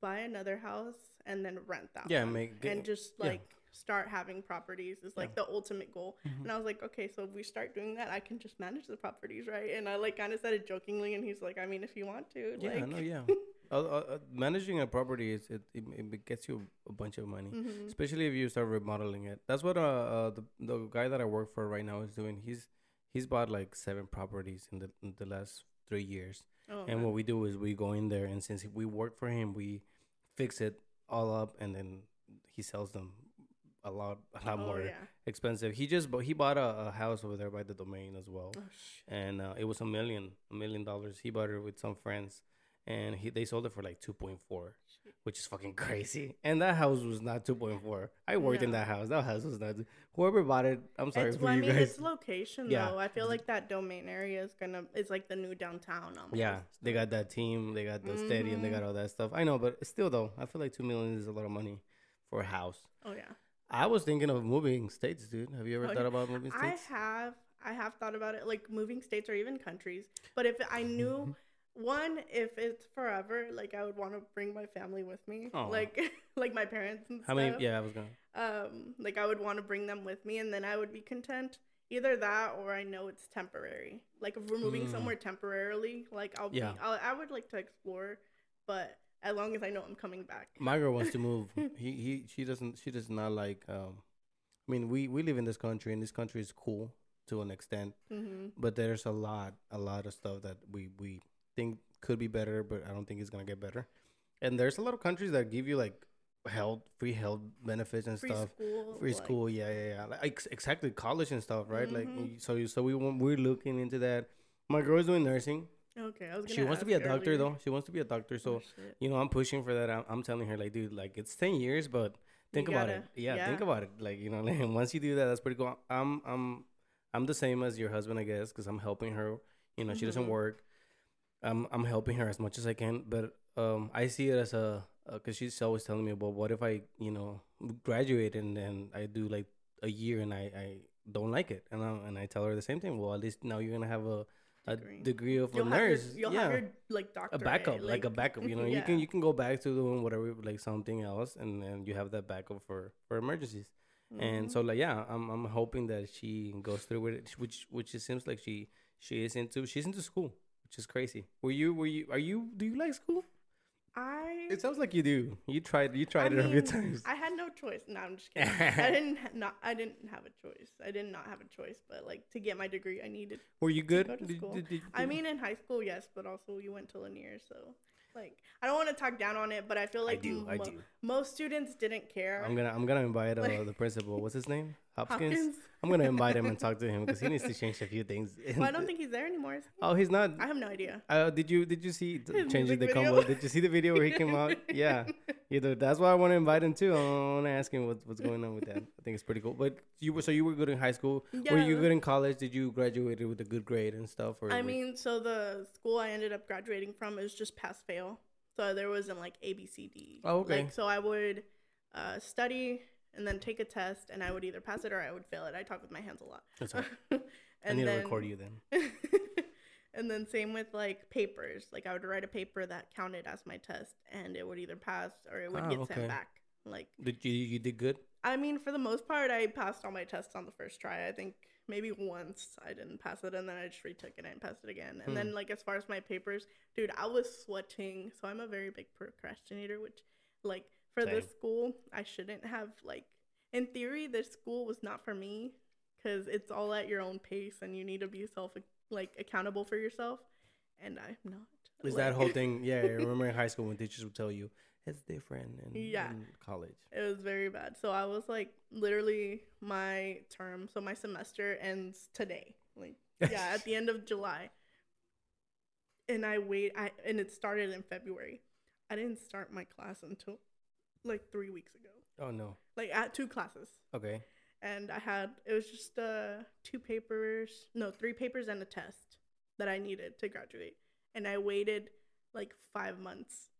buy another house and then rent that Yeah, one. make- and just yeah. like start having properties is like the ultimate goal. Mhm. And I was like, okay, so if we start doing that, I can just manage the properties, right? And I like kind of said it jokingly, and he's like, I mean, if you want to, Yeah, like, no, [LAUGHS] yeah. uh, uh, uh, managing a property is it, it, it gets you a bunch of money, Mhm. especially if you start remodeling it. That's what uh, uh the the guy that I work for right now is doing. He's he's bought like seven properties in the in the last three years. Oh, And wow. what we do is we go in there and since we work for him, we fix it all up and then he sells them a lot a lot oh, more yeah. expensive. He just bought he bought a, a house over there by the domain as well Oh, and uh, it was a million, a million dollars. He bought it with some friends, and he they sold it for like two point four, which is fucking crazy. And that house was not two point four. I worked in that house. That house was not. Whoever bought it, I'm sorry it's, for well, I mean, guys. it's location Yeah. though. I feel like that domain area is gonna it's like the new downtown. Almost. yeah, they got that team. They got the stadium. They Mhm. got all that stuff. I know, but still though, I feel like two million is a lot of money for a house. Oh yeah. I was thinking of moving states, dude. Have you ever Oh, thought yeah. about moving I states? have I have thought about it, like moving states or even countries. But if I knew Mm-hmm. [LAUGHS] one, if it's forever, like I would want to bring my family with me, Aw. like [LAUGHS] like my parents and How stuff. many? Yeah, I was gonna. um like i would want to bring them with me and then i would be content either that or i know it's temporary like if we're moving Mm. somewhere temporarily like i'll Yeah. be I'll, i would like to explore but as long as i know i'm coming back My girl wants to move. [LAUGHS] he he she doesn't she does not like um I mean we we live in this country and this country is cool to an extent, hmm but there's a lot a lot of stuff that we we think could be better, but I don't think it's going to get better. And there's a lot of countries that give you like health free health benefits and free stuff. school Free like- school, yeah, yeah, yeah. Like ex- exactly college and stuff, right? Like Mhm. so so we want, we're looking into that. My girl's doing nursing. okay i was gonna She wants to be a doctor earlier. though. She wants to be a doctor, so Oh, you know, I'm pushing for that. I'm, I'm telling her like, dude, like it's ten years, but think You about it. gotta- Yeah, think about it. Like you know, [LAUGHS] like, once you do that, that's pretty cool. I'm I'm I'm the same as your husband, I guess, because I'm helping her. You know, she doesn't Mhm. work. I'm I'm helping her as much as I can, but um, I see it as a because she's always telling me about what if I you know graduate and then I do like a year and I I don't like it, and I and I tell her the same thing. Well, at least now you're gonna have a a Degree. degree of you'll a nurse. your, you'll yeah have your like doctor a backup, like, a backup. You know, [LAUGHS] you can you can go back to doing whatever, like something else, and then you have that backup for for emergencies. And Mhm. so, like, yeah, I'm I'm hoping that she goes through with it, which which it seems like she she is into. She's into school, which is crazy. Were you were you are you do you like school? i It sounds like you do. You tried you tried I it a few times. I had no choice. No, I'm just kidding. I [LAUGHS] didn't ha- not. I didn't have a choice. I did not have a choice. But like to get my degree, I needed. Were you good? go to Did- school. did- did- I mean, in high school, yes, but also you went to Lanier, so like I don't want to talk down on it, but I feel like do, I do. most students didn't care. I'm gonna I'm gonna invite uh, [LAUGHS] Like- the principal. What's his name? Hopkins. Hopkins. [LAUGHS] I'm gonna invite him and talk to him because he needs to change a few things. [LAUGHS] Well, I don't think he's there anymore. Oh, he's not. I have no idea. Uh, did you did you see His changing the video. combo? Did you see the video where he came out? [LAUGHS] Yeah, either that's why I want to invite him too. I want to ask him what's what's going on with that. I think it's pretty cool. But you were so you were good in high school. Were you good in college? Did you graduate with a good grade and stuff? Or I mean, so the school I ended up graduating from is just pass fail. So there wasn't like A B C D. Oh, okay. Like so I would uh, study and then take a test, and I would either pass it or I would fail it. I talk with my hands a lot. That's [LAUGHS] all right. and I need then, to record you then. [LAUGHS] and then same with like papers. Like I would write a paper that counted as my test, and it would either pass or it would Ah, get okay. sent back. Like Did you you did good? I mean, for the most part, I passed all my tests on the first try. I think maybe once I didn't pass it, and then I just retook it and passed it again. And Hmm. then, like, as far as my papers, dude, I was sweating. So I'm a very big procrastinator, which, like, for this school, I shouldn't have, like, in theory, this school was not for me because it's all at your own pace and you need to be self, like, accountable for yourself. And I'm not. Is that whole thing? [LAUGHS] Yeah, I remember in high school when teachers would tell you it's different in, Yeah. in college. It was very bad. So I was like literally my term, so my semester ends today. Like [LAUGHS] yeah, at the end of July. And I wait I and it started in February. I didn't start my class until like 3 weeks ago. Oh no. Like at two classes. Okay. And I had it was just uh two papers, no, three papers and a test that I needed to graduate. And I waited like 5 months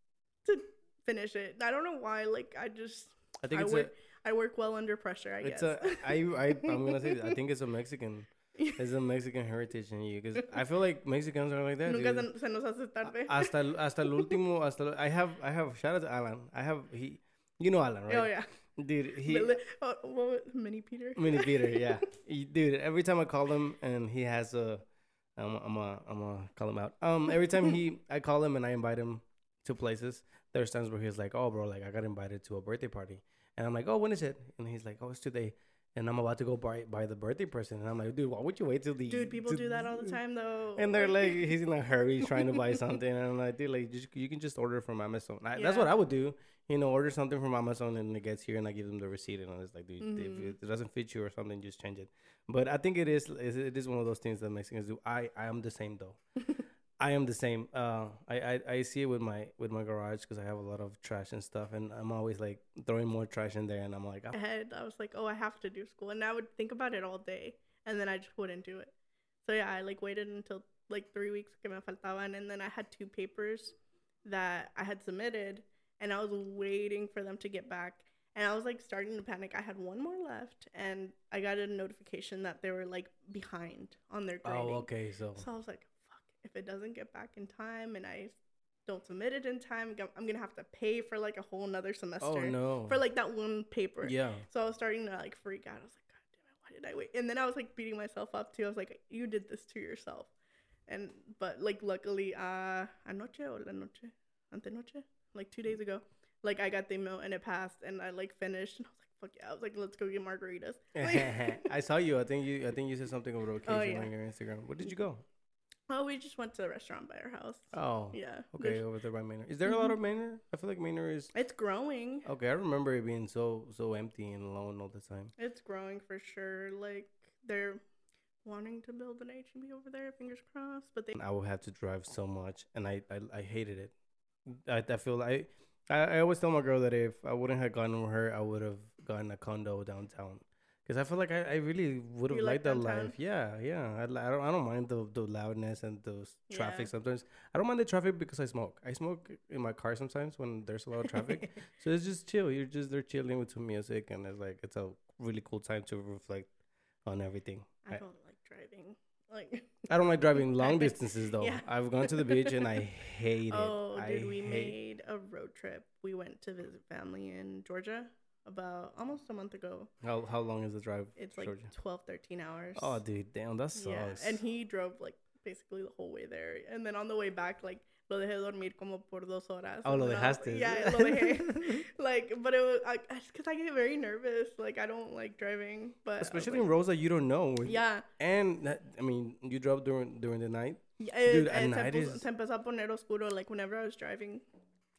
to finish it. I don't know why like I just I think I it's work, I work well under pressure. I a it's guess. a I I I'm gonna say I think it's a [LAUGHS] Mexican it's a Mexican heritage in you because I feel like Mexicans are like that. Nunca se, se nos hace tarde. hasta hasta el último hasta I have I have shout out to Alan. I have he you know Alan right? Oh yeah. Dude, he oh, what was, Mini Peter. [LAUGHS] Mini Peter, yeah. [LAUGHS] Dude, every time I call him and he has a, I'm I'm a, I'm a call him out. Um, every time he, I call him and I invite him to places. There's times where he's like, "Oh, bro, like I got invited to a birthday party," and I'm like, "Oh, when is it?" And he's like, "Oh, it's today." And I'm about to go buy buy the birthday present, and I'm like, "Dude, why would you wait till the?" Dude, people do that all the time though. And they're like, [LAUGHS] he's in a hurry trying to buy something, and I'm like, dude, like, just, you can just order from Amazon. I, That's what I would do. You know, order something from Amazon, and it gets here, and I give them the receipt, and it's like, dude, if Mhm. it doesn't fit you or something, just change it. But I think it is, is- it is one of those things that Mexicans do. I, I am the same though. [LAUGHS] I am the same. Uh, I, I, I see it with my with my garage because I have a lot of trash and stuff, and I'm always like throwing more trash in there, and I'm like, "Ah, ahead, I was like, oh, I have to do school, and I would think about it all day, and then I just wouldn't do it. So yeah, I like waited until like three weeks que me faltaban, and then I had two papers that I had submitted, and I was waiting for them to get back, and I was like starting to panic. I had one more left, and I got a notification that they were like behind on their grading. oh, okay, so So I was like, fuck, if it doesn't get back in time, and I don't submit it in time, I'm gonna have to pay for like a whole nother semester oh no, for like that one paper. yeah, So I was starting to like freak out. I was like, God damn it, why did I wait? And then I was like beating myself up too. I was like, you did this to yourself. And but like luckily, uh, anoche or la noche, antenoche, like two days ago, like I got the email and it passed, and I like finished, and I was like, fuck yeah, I was like, let's go get margaritas. Like- [LAUGHS] I saw you. I think you. I think you said something over occasion Oh, yeah. on your Instagram. Where did you go? oh, we just went to the restaurant by our house. Oh, Yeah. okay, there's- over there by Manor. Is there a lot of Manor? I feel like Manor is. It's growing. Okay, I remember it being so so empty and alone all the time. It's growing for sure. Like they're wanting to build an HEB over there. Fingers crossed. But they I would have to drive so much, and I I, I hated it. I, I feel like I, I always tell my girl that if I wouldn't have gone with her, I would have gotten a condo downtown. Cause I feel like I, I really would have like liked that downtown? life. Yeah, yeah. I, I don't I don't mind the the loudness and the traffic Yeah. sometimes. I don't mind the traffic because I smoke. I smoke in my car sometimes when there's a lot of traffic. [LAUGHS] so it's just chill. You're just there chilling with some music, and it's like it's a really cool time to reflect on everything. I I, don't like driving. Like I don't like driving long [LAUGHS] distances though. Yeah. I've gone to the beach and I hate it. oh, I dude, we hate- made a road trip. We went to visit family in Georgia about almost a month ago. How how long is the drive? It's like Georgia? 12, 13 hours. Oh, dude, damn, that sucks. yeah, and he drove like basically the whole way there, and then on the way back, like lo dejé dormir como por dos horas. Oh, lo I dejaste. Yeah, lo dejé. [LAUGHS] [LAUGHS] like, but it was like because I get very nervous. Like I don't like driving, but Especially like, in roads that you don't know. yeah, And that, I mean, you drove during during the night. yeah Dude, it, at eh, night se, is- se empezó a poner oscuro. Like whenever I was driving.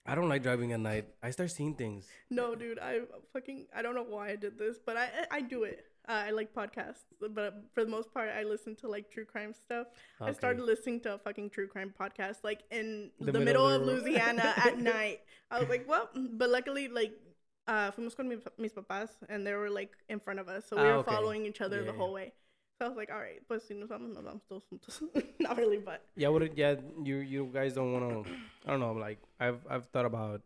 I don't like driving at night. I start seeing things. No, dude, I fucking I don't know why I did this, but I, I do it. Uh, I like podcasts, but for the most part, I listen to like true crime stuff. I started listening to a fucking true crime podcast like in The the, middle middle, of of Louisiana [LAUGHS] at night. I was like, well, but luckily, like, uh, fuimos con mi, mis papás and they were like in front of us, so we Ah, were okay. following each other Yeah, the yeah. whole way. So I was like, all right, pues si nos vamos, nos vamos todos juntos. [LAUGHS] Not really, but Yeah, what? it- Yeah, you you guys don't want to. I don't know. Like I've I've thought about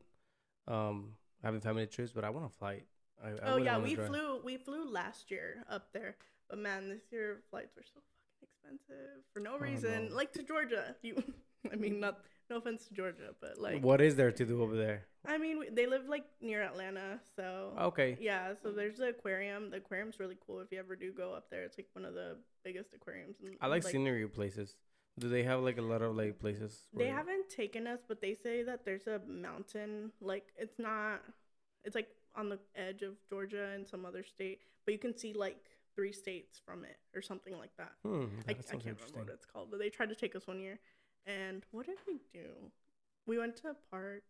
um having family trips, but I want to fly. I, I oh yeah, we drive. flew we flew last year up there, but man, this year flights were so fucking expensive for no Oh, reason. Like to Georgia, you. [LAUGHS] I mean, not no offense to Georgia, but like what is there to do over there? I mean, we, they live like near Atlanta, so Okay. yeah. So there's the aquarium. The aquarium's really cool. If you ever do go up there, it's like one of the biggest aquariums. In, I like, scenery places. Do they have like a lot of like places? They haven't taken us, but they say that there's a mountain. Like it's not. It's like on the edge of Georgia and some other state, but you can see like three states from it or something like that. Hmm, I, I can't remember what it's called, but they tried to take us one year, And what did we do? We went to a park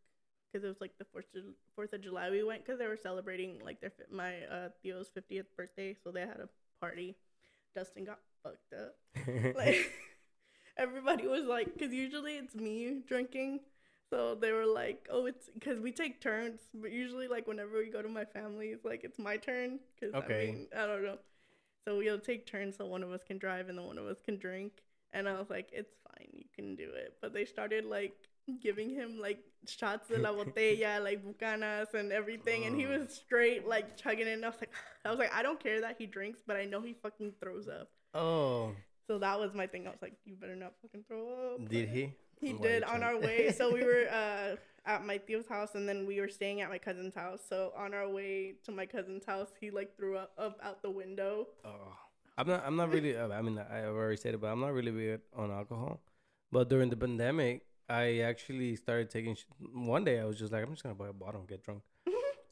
because it was like the fourth Fourth of July. We went because they were celebrating like their my uh, Theo's fiftieth birthday, so they had a party. Dustin got fucked up. [LAUGHS] Like [LAUGHS] everybody was like, because usually it's me drinking. So they were like, "Oh, it's because we take turns." But usually, like whenever we go to my family, it's like it's my turn. Because Okay. I mean, I don't know. So we'll take turns, so one of us can drive and then one of us can drink. And I was like, "It's fine, you can do it." But they started like giving him like shots de la [LAUGHS] botella, like bucanas and everything, and he Oh. was straight like chugging it. And I was like, [SIGHS] I was like, I don't care that he drinks, but I know he fucking throws up. oh, So that was my thing. I was like, you better not fucking throw up. did he? He Why did on our way. So we were [LAUGHS] uh, at my Theo's house, and then we were staying at my cousin's house. So on our way to my cousin's house, he like threw up, up out the window. Oh, I'm not. I'm not really. I mean, I've already said it, but I'm not really weird on alcohol. But during the pandemic, I actually started taking. Sh- one day, I was just like, I'm just gonna buy a bottle and get drunk.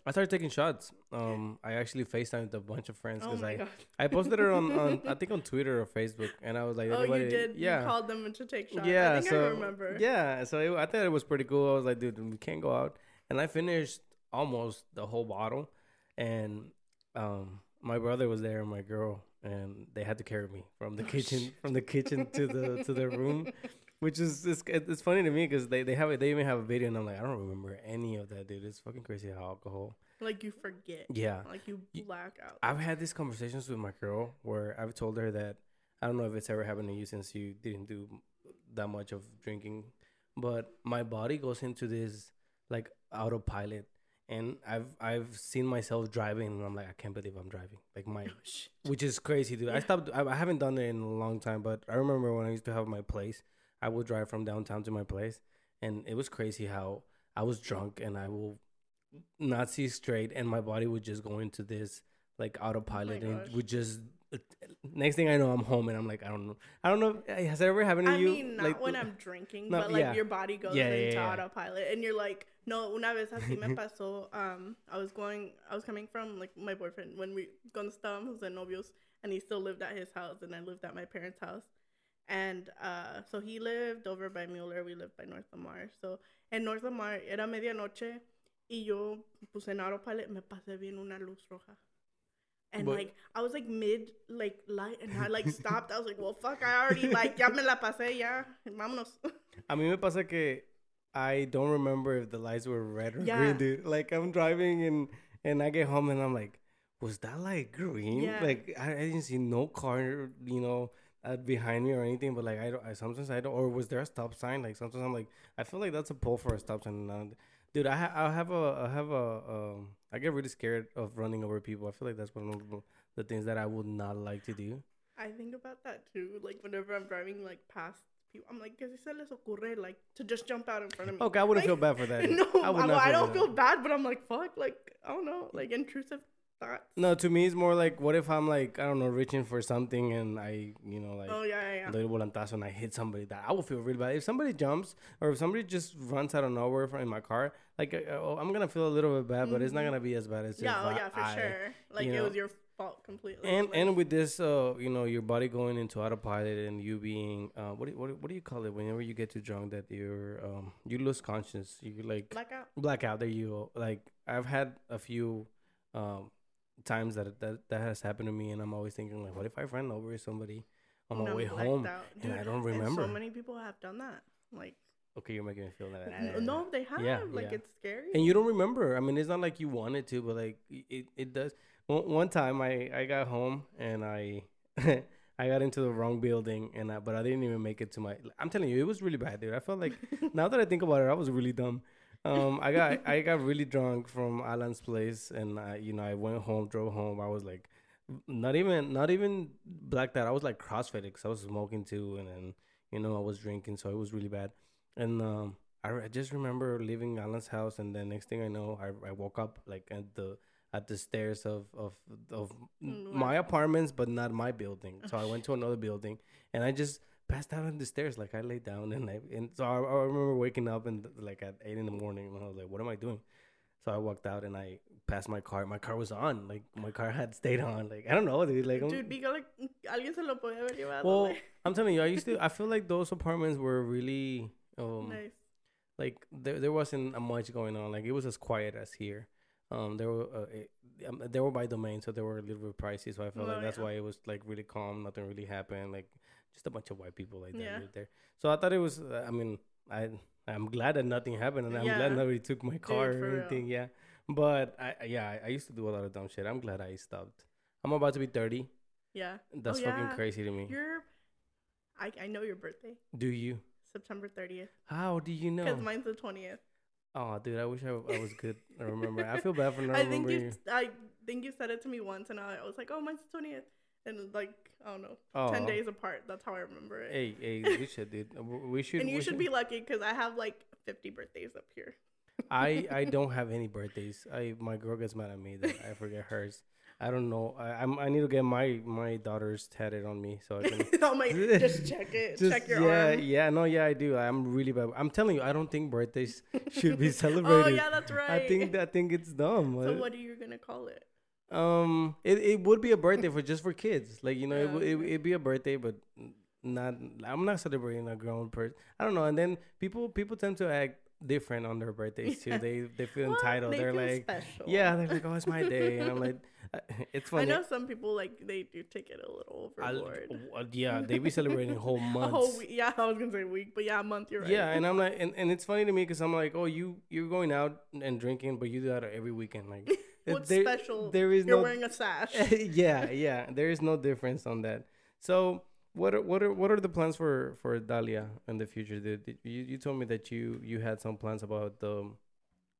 I started taking shots. Um, I actually Facetimed with a bunch of friends Oh because my I god! I posted it on, on I think [LAUGHS] on Twitter or Facebook, and I was like, oh, you did. Yeah. You called them to take shots. Yeah, I think so I remember. yeah, so it, I thought it was pretty cool. I was like, dude, we can't go out, and I finished almost the whole bottle, and um, my brother was there and my girl, and they had to carry me from the Oh, kitchen shit. from the kitchen to the to their room, [LAUGHS] which is it's, it's funny to me because they they have it, they even have a video, and I'm like, I don't remember any of that, dude. It's fucking crazy how alcohol. Like you forget. Yeah, Like you black out. I've had these conversations with my girl where I've told her that I don't know if it's ever happened to you since you didn't do that much of drinking, but my body goes into this like autopilot, and I've I've seen myself driving, and I'm like, I can't believe I'm driving, like my, [LAUGHS] Oh, which is crazy, dude. I stopped. I, I haven't done it in a long time, but I remember when I used to have my place, I would drive from downtown to my place, and it was crazy how I was drunk and I will not see straight, and my body would just go into this like autopilot, and Oh gosh. would just. Next thing I know, I'm home, and I'm like, I don't know, I don't know. Has that ever happened to I you? mean, not like, when I'm drinking, No, but like yeah. your body goes Yeah, yeah, into yeah. autopilot, and you're like, no. Una vez así me [LAUGHS] pasó. Um, I was going, I was coming from like my boyfriend when we cuando estábamos de novios, and he still lived at his house, and I lived at my parents' house, and uh, so he lived over by Mueller, we lived by North Lamar. So en North Lamar era medianoche, y yo puse en autopilot, me pasé bien una luz roja. And But- like I was like mid like light and I like [LAUGHS] stopped. I was like, well fuck, I already like ya me la pasé ya. Vámonos. [LAUGHS] A mí me pasa que I don't remember if the lights were red or Yeah. green, dude. Like I'm driving and and I get home and I'm like, was that like green? Yeah. Like I, I didn't see no car, you know, uh, behind me or anything. But like I don't. I, sometimes I don't. Or was there a stop sign? Like sometimes I'm like, I feel like that's a pull for a stop sign. Uh, dude, I ha- I have a I have a um. I get really scared of running over people. I feel like that's one of the- things that I would not like to do. I think about that too. Like whenever I'm driving like past people, I'm like, si se les ocurre like to just jump out in front of me. Okay, I wouldn't Like, feel bad for that. [LAUGHS] No, I I, not I don't bad. feel bad, but I'm like, fuck, like I don't know, like intrusive thoughts. No, to me it's more like what if I'm like I don't know reaching for something and I you know like oh yeah, yeah, yeah. el volantazo and I hit somebody that I will feel really bad. If somebody jumps or if somebody just runs out of nowhere from in my car, like uh, I'm gonna feel a little bit bad, but it's not Mhm. gonna be as bad as if yeah, oh I- yeah, for I- sure. Like you it know. was your fault completely. And like, and with this, uh, you know, your body going into autopilot and you being, uh, what do you, what do, what do you call it whenever you get too drunk that you're um you lose conscience, you like blackout. blackout. There you go. Like I've had a few um times that that that has happened to me, and I'm always thinking like, what if I ran over somebody on my and way home? out. and I don't remember. so many people have done that. Like Okay, you're making me feel that. no, they have. Yeah, like yeah. it's scary. and you don't remember. I mean, it's not like you wanted to, but like it, it does. One, one time, I I got home and I [LAUGHS] I got into the wrong building, and I, but I didn't even make it to my. I'm telling you, it was really bad, dude. I felt like [LAUGHS] now that I think about it, I was really dumb. Um, I got I got really drunk from Alan's place, and I, you know, I went home, drove home. I was like, not even not even blacked out. I was like crossfaded because I was smoking too, and then you know I was drinking, so it was really bad. And um, I, re- I just remember leaving Alan's house, and then next thing I know, I, I woke up like at the at the stairs of of of Mm, my apartments, but not my building. So I went to another building, and I just passed out on the stairs. Like I laid down, and I and so I, I remember waking up and like at eight in the morning, and I was like, "What am I doing?" So I walked out and I passed my car. My car was on. Like my car had stayed on. Like I don't know, dude. Like Dude, because like alguien se lo podía haber llevado. well, I'm telling you, I used to. I [LAUGHS] feel like those apartments were really um nice. like there there wasn't much going on. Like it was as quiet as here. Um, there were uh, it, um, they were by domain, so they were a little bit pricey. So I felt Oh, like that's yeah. why it was like really calm. Nothing really happened. Like just a bunch of white people like that Yeah. lived there. So I thought it was. Uh, I mean, I I'm glad that nothing happened, and I'm Yeah. glad nobody took my car for or real. anything. Yeah, but I yeah I, I used to do a lot of dumb shit. I'm glad I stopped. I'm about to be 30. Yeah. That's Oh, fucking yeah. crazy to me. Your, I I know your birthday, Do you? September thirtieth, How do you know? because mine's the twentieth. Oh, dude, I wish I, I was good. I remember. I feel bad for [LAUGHS] not I think remembering. you, I think you said it to me once, and I was like, oh, mine's the twentieth, and like I don't know, ten days apart. That's how I remember it. Hey, hey, we [LAUGHS] should, dude. We should. and you we should be lucky because I have like fifty birthdays up here. [LAUGHS] I I [LAUGHS] don't have any birthdays. I my girl gets mad at me that I forget hers. I don't know. I I'm, I need to get my my daughter's tatted on me so I can. oh my, just check it. Just, check your yeah, arm. yeah, no, yeah, I do. I'm really bad. I'm telling you, I don't think birthdays should be celebrated. Oh yeah, that's right. I think I think it's dumb. So what are you gonna call it? Um, it, it would be a birthday for just for kids. Like you know, it Yeah, would it, it'd be a birthday, but not. I'm not celebrating a grown person. I don't know. And then people people tend to act different on their birthdays too. They they feel Well, entitled. they They're feel like, special. yeah, they're like, oh, it's my day, and I'm like, [LAUGHS] [LAUGHS] it's I funny. know some people like they do take it a little overboard. uh, yeah, they be celebrating whole A [LAUGHS] months. whole week. Yeah, I was gonna say week, but yeah, a month. You're right. Yeah, and I'm like, and, and it's funny to me because I'm like, oh, you you're going out and drinking, but you do that every weekend. Like, What's there- special? There is You're no wearing a sash. [LAUGHS] yeah, yeah. There is no difference on that. So, what are what are what are the plans for for Dahlia in the future? Did, did- you you told me that you you had some plans about the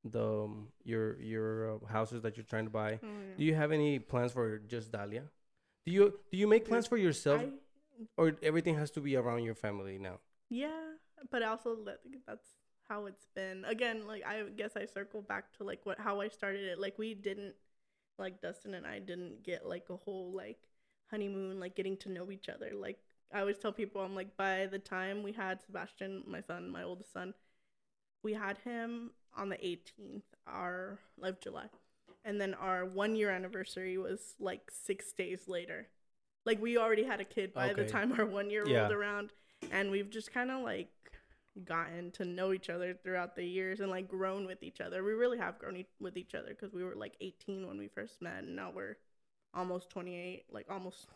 the your your uh, houses that you're trying to buy. Oh, yeah. Do you have any plans for just Dahlia? Do you do you make plans for yourself, I, or everything has to be around your family now? yeah, but also that, that's how it's been. Again, like I guess I circle back to like what how I started it. Like we didn't like Dustin and I didn't get like a whole like honeymoon, like getting to know each other. Like I always tell people, I'm like by the time we had Sebastian, my son, my oldest son, we had him on the 18th, our of July, and then our one year anniversary was like six days later. Like we already had a kid by the time our one year Yeah. rolled around, and we've just kind of like gotten to know each other throughout the years and like grown with each other. We really have grown e- with each other because we were like 18 when we first met, and now we're almost 28, like almost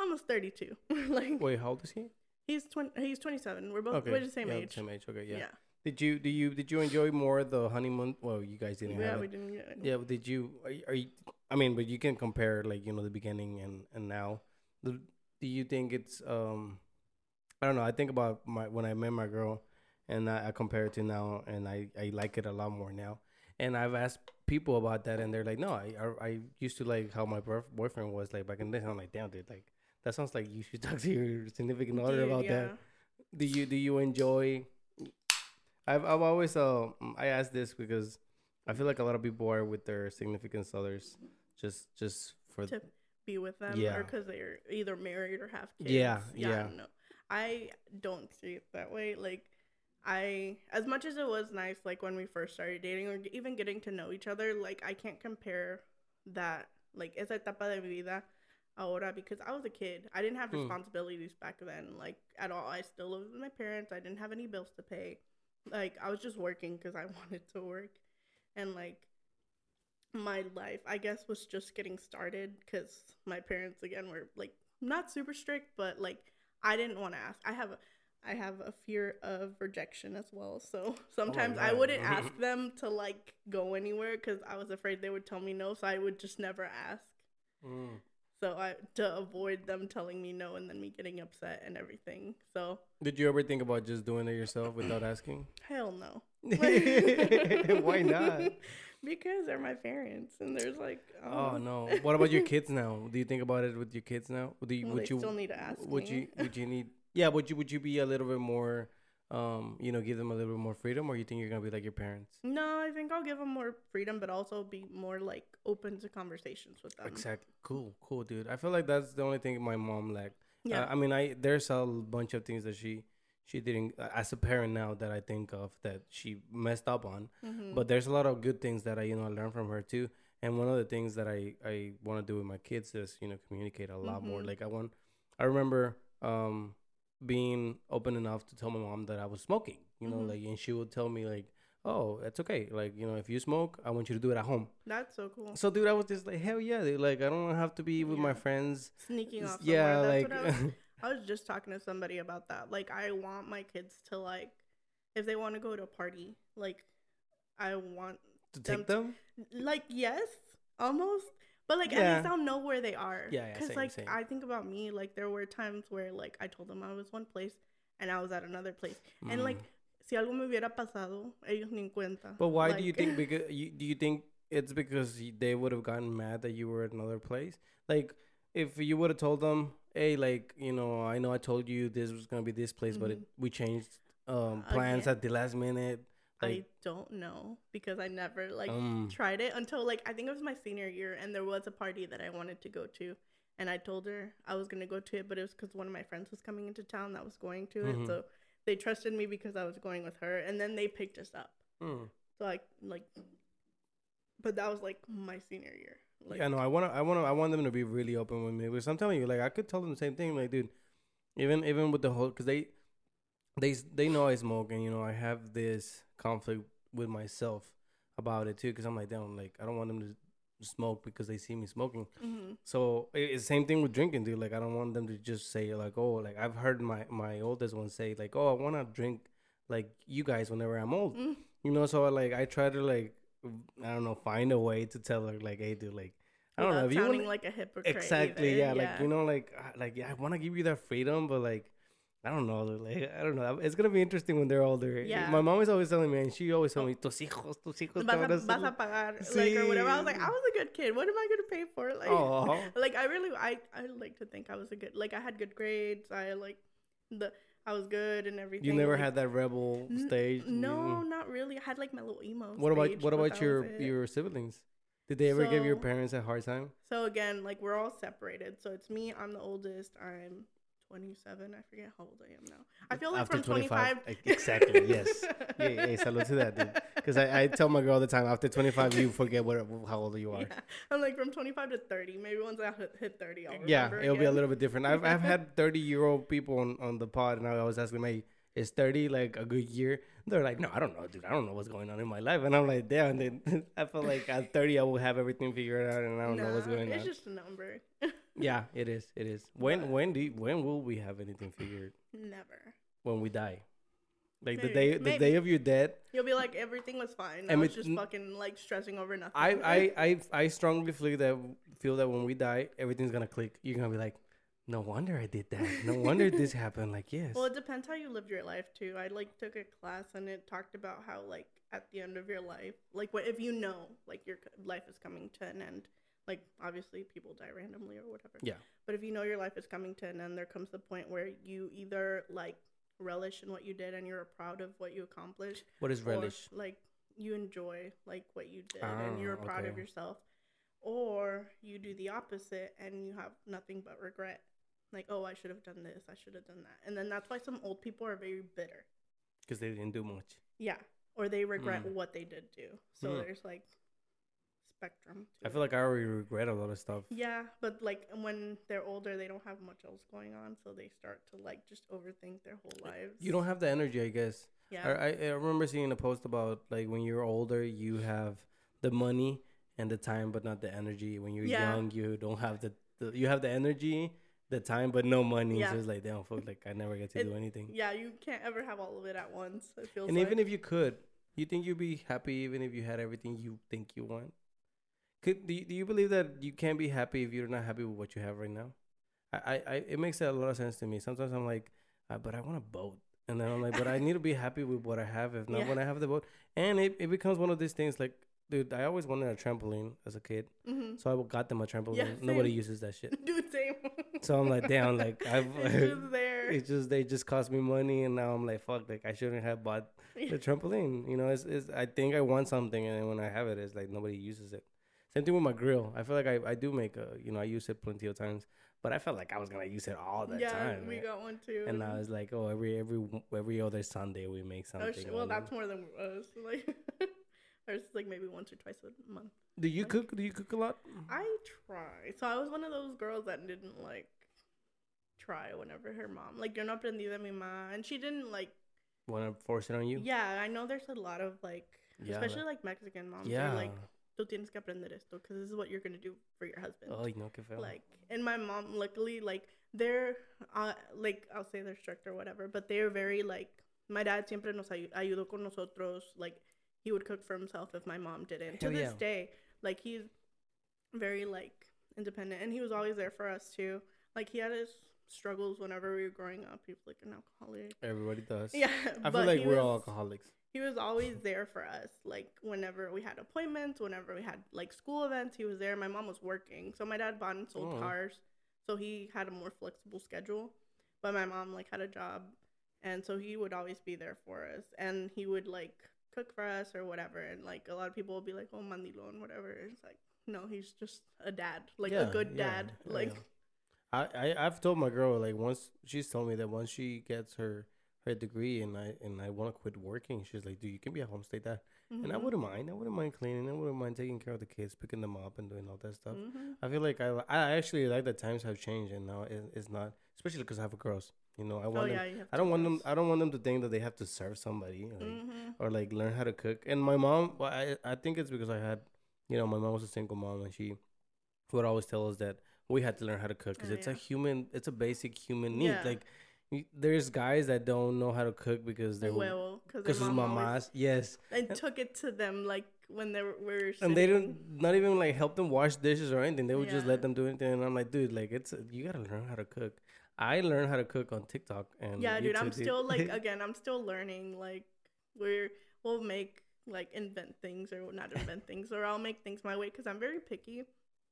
almost 32. [LAUGHS] like Wait, how old is he? he's 20, he's 27. We're both Okay, we're the same yeah, age. Same age. Okay, yeah. yeah. Did you do you did you enjoy more the honeymoon? Well, you guys didn't Yeah, have we it. didn't get Yeah, but did you are, you- are you? I mean, but you can compare like you know the beginning and and now. The, do you think it's um? I don't know. I think about my when I met my girl, and I, I compare it to now, and I I like it a lot more now. And I've asked people about that, and they're like, no, I I, I used to like how my boyf- boyfriend was like back in the day. I'm like, damn, dude, like that sounds like you should [LAUGHS] talk to your significant other about yeah. that. Do you do you enjoy? I've I've always uh I ask this because I feel like a lot of people are with their significant others just just for To be with them Yeah. or because they're either married or have kids. Yeah, I yeah. don't know. I don't see it that way. Like, I, as much as it was nice, like when we first started dating or even getting to know each other, like, I can't compare that, like, esa etapa de mi vida ahora because I was a kid. I didn't have Hmm. responsibilities back then, like, at all. I still lived with my parents. I didn't have any bills to pay. Like, I was just working because I [LAUGHS] wanted to work. And, like, my life, I guess, was just getting started because my parents, again, were like not super strict, but like I didn't want to ask. I have a, I have a fear of rejection as well. So [LAUGHS] sometimes I wouldn't ask [LAUGHS] them to like go anywhere because I was afraid they would tell me no. So I would just never ask. Mm. So I to avoid them telling me no and then me getting upset and everything. So Did you ever think about just doing it yourself without [CLEARS THROAT] asking? hell no. [LAUGHS] Why not? because they're my parents and there's like Oh no. What about your kids now? Do you think about it with your kids now? Do you, Well, would you still need to ask would me. you would you need yeah, would you would you be a little bit more um, you know, give them a little bit more freedom or you think you're gonna be like your parents? No, I think I'll give them more freedom, but also be more like open to conversations with them. Exactly. Cool, cool, dude. I feel like that's the only thing my mom lacked. Yeah. Uh, I mean, I there's a bunch of things that she she didn't as a parent now that I think of that she messed up on. Mhm. But there's a lot of good things that I you know I learned from her too. And one of the things that I I want to do with my kids is you know communicate a lot more. Mhm. Like I want I remember um being open enough to tell my mom that I was smoking. You know, Mhm. like and she would tell me like, "Oh, it's okay. Like you know, if you smoke, I want you to do it at home." That's so cool. So dude, I was just like, "Hell yeah!" Dude. Like I don't have to be with my friends. Sneaking off. Yeah, somewhere. like That's what I was [LAUGHS] I was just talking to somebody about that. Like, I want my kids to like, if they want to go to a party, like, I want to them take them. like yes, almost, but like at least I'll know where they are. Yeah, yeah, Cause same, like same. I think about me, like there were times where like I told them I was one place and I was at another place, and like Mm. si algo me hubiera pasado, ellos ni en cuenta. But why do you think? [LAUGHS] Because you, do you think it's because they would have gotten mad that you were at another place? Like, if you would have told them, "Hey, like, you know, I know I told you this was gonna be this place, but it, we changed um plans Again. at the last minute." I don't know because I never like um, tried it until like I think it was my senior year and there was a party that I wanted to go to and I told her I was gonna go to it but it was because one of my friends was coming into town that was going to Mhm. it so they trusted me because I was going with her and then they picked us up mm. so like like but that was like my senior year like yeah, no, I wanna, I wanna, I want them to be really open with me because I'm telling you, like, I could tell them the same thing, like, dude, even even with the whole, because they, they, they know I smoke, and you know, I have this conflict with myself about it too, because I'm like, damn, like, I don't want them to smoke because they see me smoking. hmm So i- it's same thing with drinking, dude. Like, I don't want them to just say like, oh, like I've heard my my oldest one say like, oh, I want to drink like you guys whenever I'm old, Mm. you know. So like, I try to like, I don't know, find a way to tell her like, hey, dude, like. I don't know if you sounding want like a hypocrite exactly either. yeah, like you know like like yeah I want to give you that freedom but like I don't know like I don't know it's gonna be interesting when they're older Yeah. my mom is always telling me and she always told me tus hijos tus hijos vas a, vas a hacer-" pagar like or whatever I was like I was a good kid what am I gonna pay for like [LAUGHS] like I really I I like to think I was a good like I had good grades. I like the I was good and everything. you never like, had that rebel N- stage No, You- not really. I had like my little emo. what about what about your your siblings did they ever give your parents a hard time So again, like we're all separated. So it's me. I'm the oldest. I'm 27. I forget how old I am now. I feel like After from 25. like, exactly [LAUGHS] yes yeah, yeah salute to that dude because I, I tell my girl all the time after 25 you forget what how old you are Yeah. I'm like from 25 to 30. Maybe once I hit, hit 30, I'll yeah, it'll be a little bit different. I've I've had [LAUGHS] thirty year old people on, on the pod, and I always ask them, "Hey, is thirty like a good year?" They're like, "No, I don't know, dude. I don't know what's going on in my life." And I'm like, "Damn." Then [LAUGHS] I feel like at thirty, I will have everything figured out, and I don't know what's going It's on. It's just a number. Yeah, it is. It is. When But- when do you, when will we have anything figured? Never. When we die, like the Maybe, day the maybe. day of your death. You'll be like everything was fine. I And was it- just fucking like stressing over nothing. I [LAUGHS] I I I strongly feel that feel that when we die, everything's gonna click. You're gonna be like, "No wonder I did that. No wonder this [LAUGHS] happened." Like, yes. Well, it depends how you lived your life too. I like took a class and it talked about how like at the end of your life, like what if you know like your life is coming to an end. Like obviously people die randomly or whatever. Yeah. But if you know your life is coming to an end, there comes the point where you either like relish in what you did and you're proud of what you accomplished, what is or, relish? like you enjoy like what you did and Ah, you're proud of yourself, or you do the opposite and you have nothing but regret. Like, oh, I should have done this, I should have done that, and then that's why some old people are very bitter. Because they didn't do much. Yeah, or they regret Mm. what they did do. So Mm. there's like spectrum. to I feel like I already regret a lot of stuff. Yeah, but like when they're older, they don't have much else going on, so they start to like just overthink their whole lives. You don't have the energy, I guess. Yeah. I, I I remember seeing a post about like when you're older, you have the money and the time, but not the energy. When you're Yeah. young, you don't have the, the you have the energy, the time, but no money. Yeah. So it's like damn, fuck, like I never get to It- do anything. Yeah, you can't ever have all of it at once. It feels And like. even if you could, you think you'd be happy even if you had everything you think you want? Could do you, do you believe that you can't be happy if you're not happy with what you have right now? I, I, it makes a lot of sense to me. Sometimes I'm like, uh, but I want a boat, and then I'm like, but I need to be happy with what I have. If not, Yeah. when I have the boat, and it, it becomes one of these things like, dude, I always wanted a trampoline as a kid, hmm so I got them a trampoline. Yeah, Nobody uses that shit, [LAUGHS] Dude, same. so I'm like, damn, like [LAUGHS] I've. it's just there. [LAUGHS] It's just they just cost me money, and now I'm like, fuck, like I shouldn't have bought the trampoline. You know, it's, it's I think I want something, and then when I have it, it's like nobody uses it. Same thing with my grill. I feel like I, I do make a you know I use it plenty of times, but I felt like I was gonna use it all the yeah, time. we man. got one too. and I was like, oh, every every every other Sunday we make something. Oh, sh- well, that's more than us. Uh, like, [LAUGHS] ours is like maybe once or twice a month. Do you like- cook? Do you cook a lot? I try. So I was one of those girls that didn't like try whenever her mom like yo no aprendí de mi mamá and she didn't like Want to force it on you? yeah I know there's a lot of like Yeah, especially like Mexican moms Yeah. yeah like tú tienes que aprender esto because this is what you're gonna do for your husband Oh, no, que feo. like and my mom luckily like they're uh like I'll say they're strict or whatever but they're very like my dad siempre nos ayu- ayudó con nosotros like he would cook for himself if my mom didn't Hell to this yeah. day like he's very like independent and he was always there for us too like he had his struggles whenever we were growing up he was like an alcoholic Everybody does. yeah I feel like we're all alcoholics. He was always there for us like whenever we had appointments whenever we had like school events he was there my mom was working so my dad bought and sold Oh. cars so he had a more flexible schedule but my mom like had a job and so he would always be there for us and he would like cook for us or whatever and like a lot of people would be like oh mandilon whatever it's like no he's just a dad like Yeah, a good dad yeah, like yeah. I, I I've told my girl like once she's told me that once she gets her her degree and I and I want to quit working, she's like, dude, you can be a homestay dad, and I mhm, wouldn't mind. I wouldn't mind cleaning. I wouldn't mind taking care of the kids, picking them up, and doing all that stuff. mhm. I feel like I I actually like that times have changed and now it, it's not, especially because I have girls. You know, I oh want them, yeah you I don't want them. I don't want them to think that they have to serve somebody. Like, Mhm. or like learn how to cook. And my mom, well, I I think it's because I had, you know, my mom was a single mom, and she would always tell us that we had to learn how to cook because Oh, it's a human, it's a basic human need. Yeah. Like, there's guys that don't know how to cook because they're well because it's mamas, yes, and took it to them like when they were, were and they don't not even like help them wash dishes or anything. They would just let them do anything, and I'm like, dude, like it's you gotta learn how to cook. I learned how to cook on TikTok and yeah dude i'm YouTube, still like [LAUGHS] again i'm still learning like we're we'll make like invent things or not invent things or i'll make things my way because i'm very picky.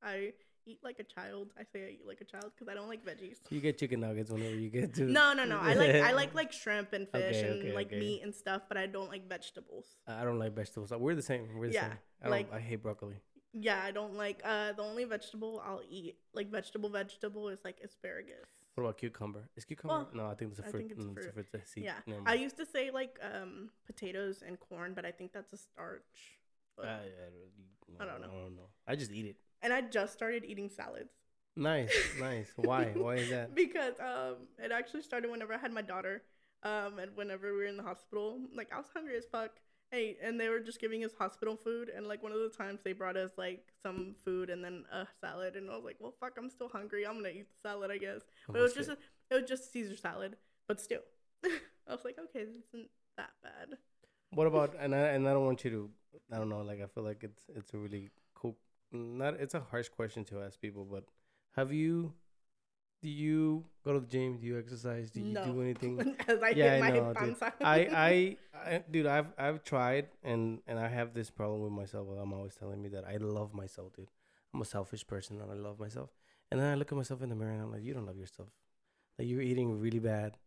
I eat like a child i say i eat like a child because i don't like veggies you get chicken nuggets whenever you get to. no no no i like i like like [LAUGHS] shrimp and fish Okay, and okay, like okay. meat and stuff but i don't like vegetables I don't like vegetables. We're the same. We're the Yeah, same. I like- I hate broccoli. yeah i don't like uh the only vegetable i'll eat like vegetable vegetable is like asparagus What about cucumber? Is cucumber? Well, no, I think it's a fruit. I think it's a Mm, fruit. It's a seed. yeah Never i used to say like um potatoes and corn but i think that's a starch but- I, I, I don't know. I don't know. I just eat it. And I just started eating salads Nice, nice. Why? Why is that? [LAUGHS] because um it actually started whenever I had my daughter, um and whenever we were in the hospital, like I was hungry as fuck. Hey, and they were just giving us hospital food, and like one of the times they brought us like some food and then a salad, and I was like, well, fuck, I'm still hungry. I'm gonna eat the salad, I guess. But it Oh, was just a, it was just Caesar salad, but still, [LAUGHS] I was like, okay, this isn't that bad. What about and I and I don't want you to. I don't know. Like I feel like it's it's a really. Not it's a harsh question to ask people, but have you? Do you go to the gym? Do you exercise? Do you do anything? [LAUGHS] I Yeah, hit I know, dude. I, [LAUGHS] I, I, dude, I've, I've tried, and and I have this problem with myself. I'm always telling me that I love myself, dude. I'm a selfish person, and I love myself. And then I look at myself in the mirror, and I'm like, you don't love yourself. Like you're eating really bad,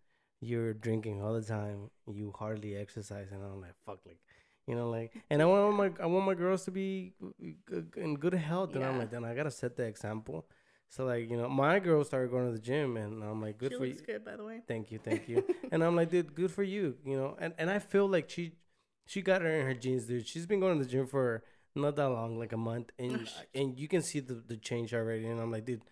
you're drinking all the time, you hardly exercise, and I'm like, fuck, like, you know, like. And I want my, I want my girls to be in good health, and I'm like, then I gotta set the example. So like, you know, my girl started going to the gym, and I'm like, good she for you. looks good, by the way. Thank you, thank you. [LAUGHS] and I'm like, dude, good for you, you know. And and I feel like she she got her in her jeans, dude. She's been going to the gym for not that long, like a month, and and you can see the the change already. And I'm like, dude,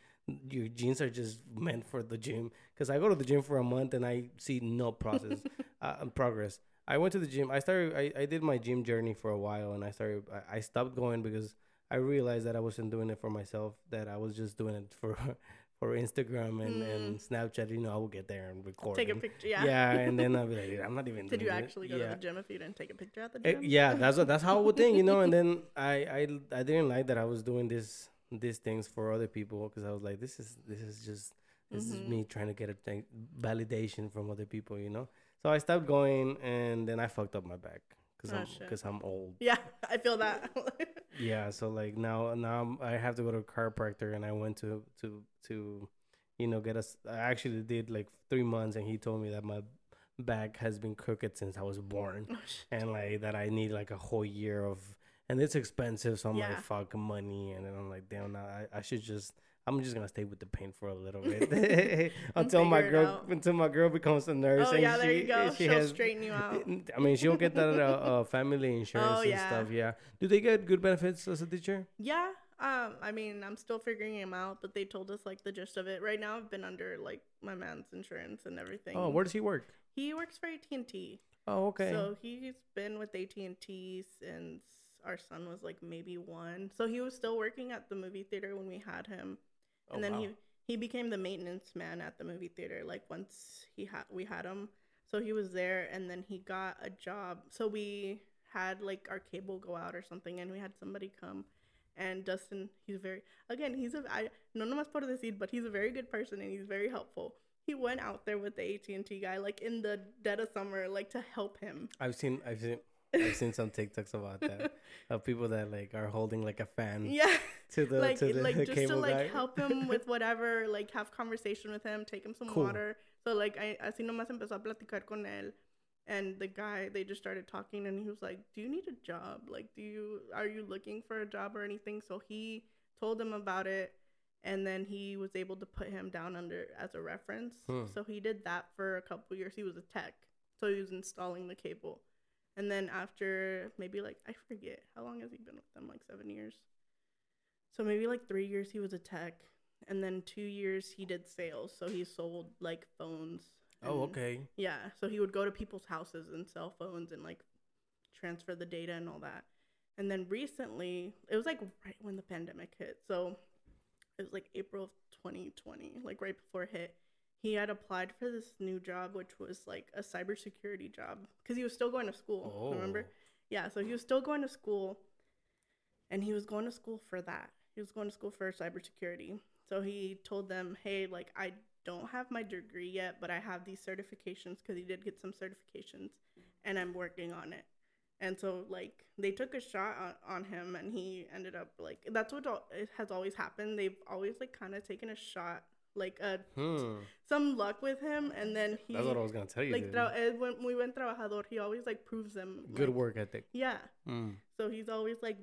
your jeans are just meant for the gym. Cause I go to the gym for a month and I see no process, [LAUGHS] uh, progress. I went to the gym. I started. I, I did my gym journey for a while, and I started. I, I stopped going because I realized that I wasn't doing it for myself. That I was just doing it for [LAUGHS] for Instagram and, and Snapchat. You know, I will get there and record. Take a picture. Yeah. yeah, and then [LAUGHS] I'll be like, I'm not even. Did you doing it." actually go yeah. to the gym if you didn't take a picture at the Eh, gym? yeah, that's what that's how I would think, you know. And then [LAUGHS] I I I didn't like that I was doing this these things for other people because I was like, this is this is just this is Mhm. me trying to get a validation from other people, you know. So I stopped going, and then I fucked up my back because Oh, I'm because I'm old. Yeah, [LAUGHS] I feel that. [LAUGHS] Yeah, so like now now I'm, I have to go to a chiropractor, and I went to to to, you know, get us. I actually did like three months, and he told me that my back has been crooked since I was born, oh, and like that I need like a whole year of, and it's expensive. So I'm Yeah. like, fuck money, and then I'm like, damn, I, I should just. I'm just gonna stay with the pain for a little bit [LAUGHS] [LAUGHS] until my girl until my girl becomes a nurse. Oh and yeah, there you go. She She'll has, straighten you out. [LAUGHS] I mean, she'll get that uh, uh, family insurance Oh, and yeah. stuff. Yeah. Do they get good benefits as a teacher? Yeah. Um, I mean, I'm still figuring him out, but they told us like the gist of it. Right now, I've been under like my man's insurance and everything. Oh, where does he work? he works for AT and T. Oh, okay. So he's been with AT and T since our son was like maybe one. So he was still working at the movie theater when we had him, Oh, and then wow. he he became the maintenance man at the movie theater. Like once he had we had him, so he was there, and then he got a job. So we had like our cable go out or something, and we had somebody come. And Dustin, he's very again, he's a I no nomás por decir, but he's a very good person and he's very helpful. He went out there with the AT and T guy like in the dead of summer, like to help him. I've seen I've seen I've seen some TikToks about that [LAUGHS] of people that like are holding like a fan Yeah, to the like to the like [LAUGHS] just to like guy. help him with [LAUGHS] whatever, like have conversation with him, take him some Cool. water. So like I así nomás empezó a platicar con él, and the guy they just started talking, and he was like, "Do you need a job? Like, do you are you looking for a job or anything?" So he told him about it, and then he was able to put him down under as a reference. Hmm. So he did that for a couple years. He was a tech, so he was installing the cable. And then after maybe like I forget how long has he been with them? Like seven years. So maybe like three years he was a tech, and then two years he did sales. So he sold like phones. oh, and- okay. Yeah. So he would go to people's houses and sell phones and like transfer the data and all that. And then recently, it was like right when the pandemic hit. So it was like April of 2020, like right before it hit. He had applied for this new job, which was like a cybersecurity job, because he was still going to school. Oh. Remember? Oh. Yeah, so he was still going to school, and he was going to school for that. He was going to school for cybersecurity. So he told them, "Hey, like I don't have my degree yet, but I have these certifications because he did get some certifications, and I'm working on it." And so like they took a shot on, on him, and he ended up like that's what al- it has always happened. They've always like kind of taken a shot, like a Hmm. some luck with him, and then he That's what I was gonna tell you. like tra- eh, when we went trabajador, he always like proves them Good like, work ethic. Yeah, Mm. so he's always like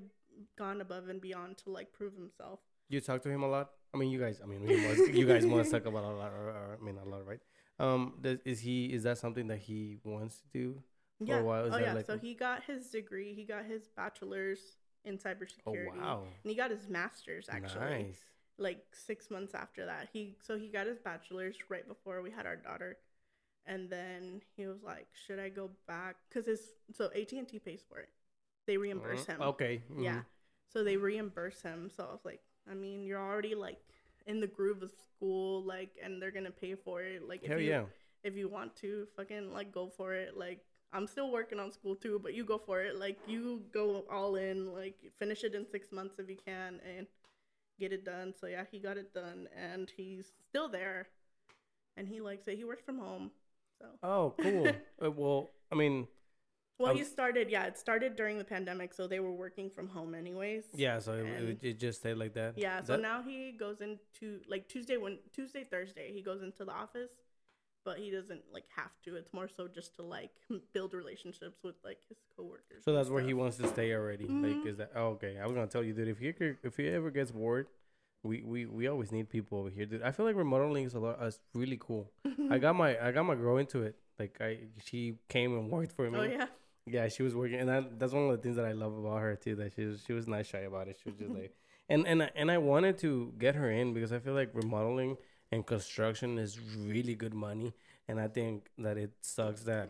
gone above and beyond to like prove himself. You talk to him a lot. I mean, you guys. I mean, you, must, you guys must talk about a lot. Or, or, I mean, a lot, right? Um, does, is he? Is that something that he wants to do? Yeah. oh yeah. like- So he got his degree. He got his bachelor's in cybersecurity. Oh cybersecurity. wow! And he got his master's actually. Nice. Like six months after that, he so he got his bachelor's right before we had our daughter, and then he was like, "Should I go back?" Because his so AT and T pays for it. They reimburse Mhm. him. Okay. Yeah. mhm. So they reimburse him. So I was like, I mean, you're already like in the groove of school, like, and they're gonna pay for it. Like, if Hell you yeah. if you want to, fucking like go for it. Like, I'm still working on school too, but you go for it. Like, you go all in. Like, finish it in six months if you can, and get it done. So yeah, he got it done, and he's still there, and he likes it. He works from home. So Oh, cool. [LAUGHS] uh, well, I mean, well, I'm- he started. Yeah, it started during the pandemic, so they were working from home anyways. yeah. So it, it, it just stayed like that. Yeah, so That- now he goes into like Tuesday when Tuesday Thursday he goes into the office, but he doesn't like have to. It's more so just to like [LAUGHS] build relationships with like his coworkers. So that's where he wants to stay already. Like, Mhm. is that oh, okay? I was gonna tell you, dude. If he if he ever gets bored, we, we we always need people over here, dude. I feel like remodeling is a lot. Is really cool. I [LAUGHS] got my I got my girl into it. Like I, she came and worked for me. Oh yeah, Yeah, she was working, and that, that's one of the things that I love about her too. That she was she was not shy about it. She was just like, and and I- and I wanted to get her in because I feel like remodeling and construction is really good money, and I think that it sucks that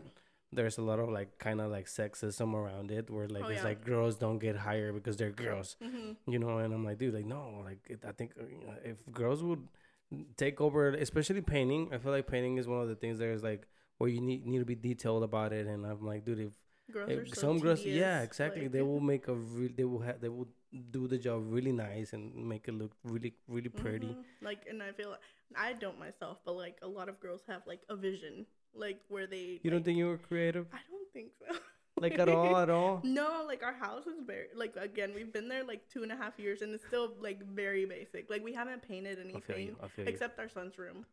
there's a lot of like kind of like sexism around it, where like Oh, it's yeah. like girls don't get hired because they're girls, hmm you know. And I'm like, dude, like no, like I think if girls would take over, especially painting, I feel like painting is one of the things that is like where you need need to be detailed about it. And I'm like, dude, if are so some girls, yeah, exactly. like- they will make a real. They will have. They will do the job really nice and make it look really, really pretty. Mhm. Like, and I feel like I don't myself, but like a lot of girls have like a vision, like where they. You don't think you were creative, I don't think so. [LAUGHS] like at all, at all? [LAUGHS] No, like our house is very like again we've been there like two and a half years and it's still like very basic. Like we haven't painted anything feel you. except our son's room.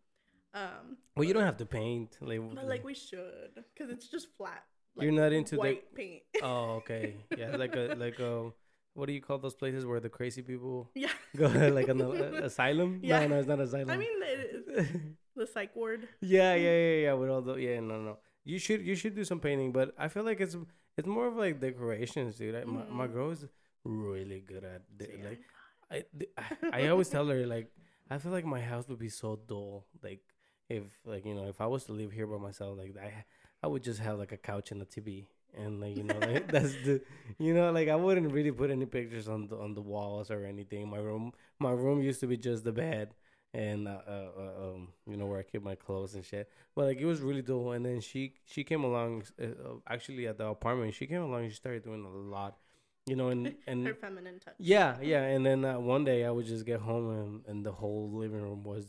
Um, Well, you don't have to paint. Like, but like we should because it's just flat. You're not into the- white paint. oh, okay. [LAUGHS] Yeah, like a like a what do you call those places where the crazy people Yeah. [LAUGHS] go like an asylum? [LAUGHS] Yeah. No, no, it's not asylum. I mean, it, the psych ward. yeah, yeah, yeah, yeah. With all the yeah, no, no. You should you should do some painting, but I feel like it's it's more of like decorations, dude. I, my my Mhm. girl is really good at de- See, like I, th- I always tell her like I feel like my house would be so dull. Like if like you know if I was to live here by myself, like I I would just have like a couch and a TV and like you know like [LAUGHS] that's the you know like I wouldn't really put any pictures on the on the walls or anything. My room my room used to be just the bed and uh, uh, uh, um you know where I keep my clothes and shit. But like it was really dull. And then she she came along uh, uh, actually at the apartment. She came along. She started doing a lot. You know, and [LAUGHS] and Her feminine touch. yeah, yeah. And then uh, one day I would just get home and, and the whole living room was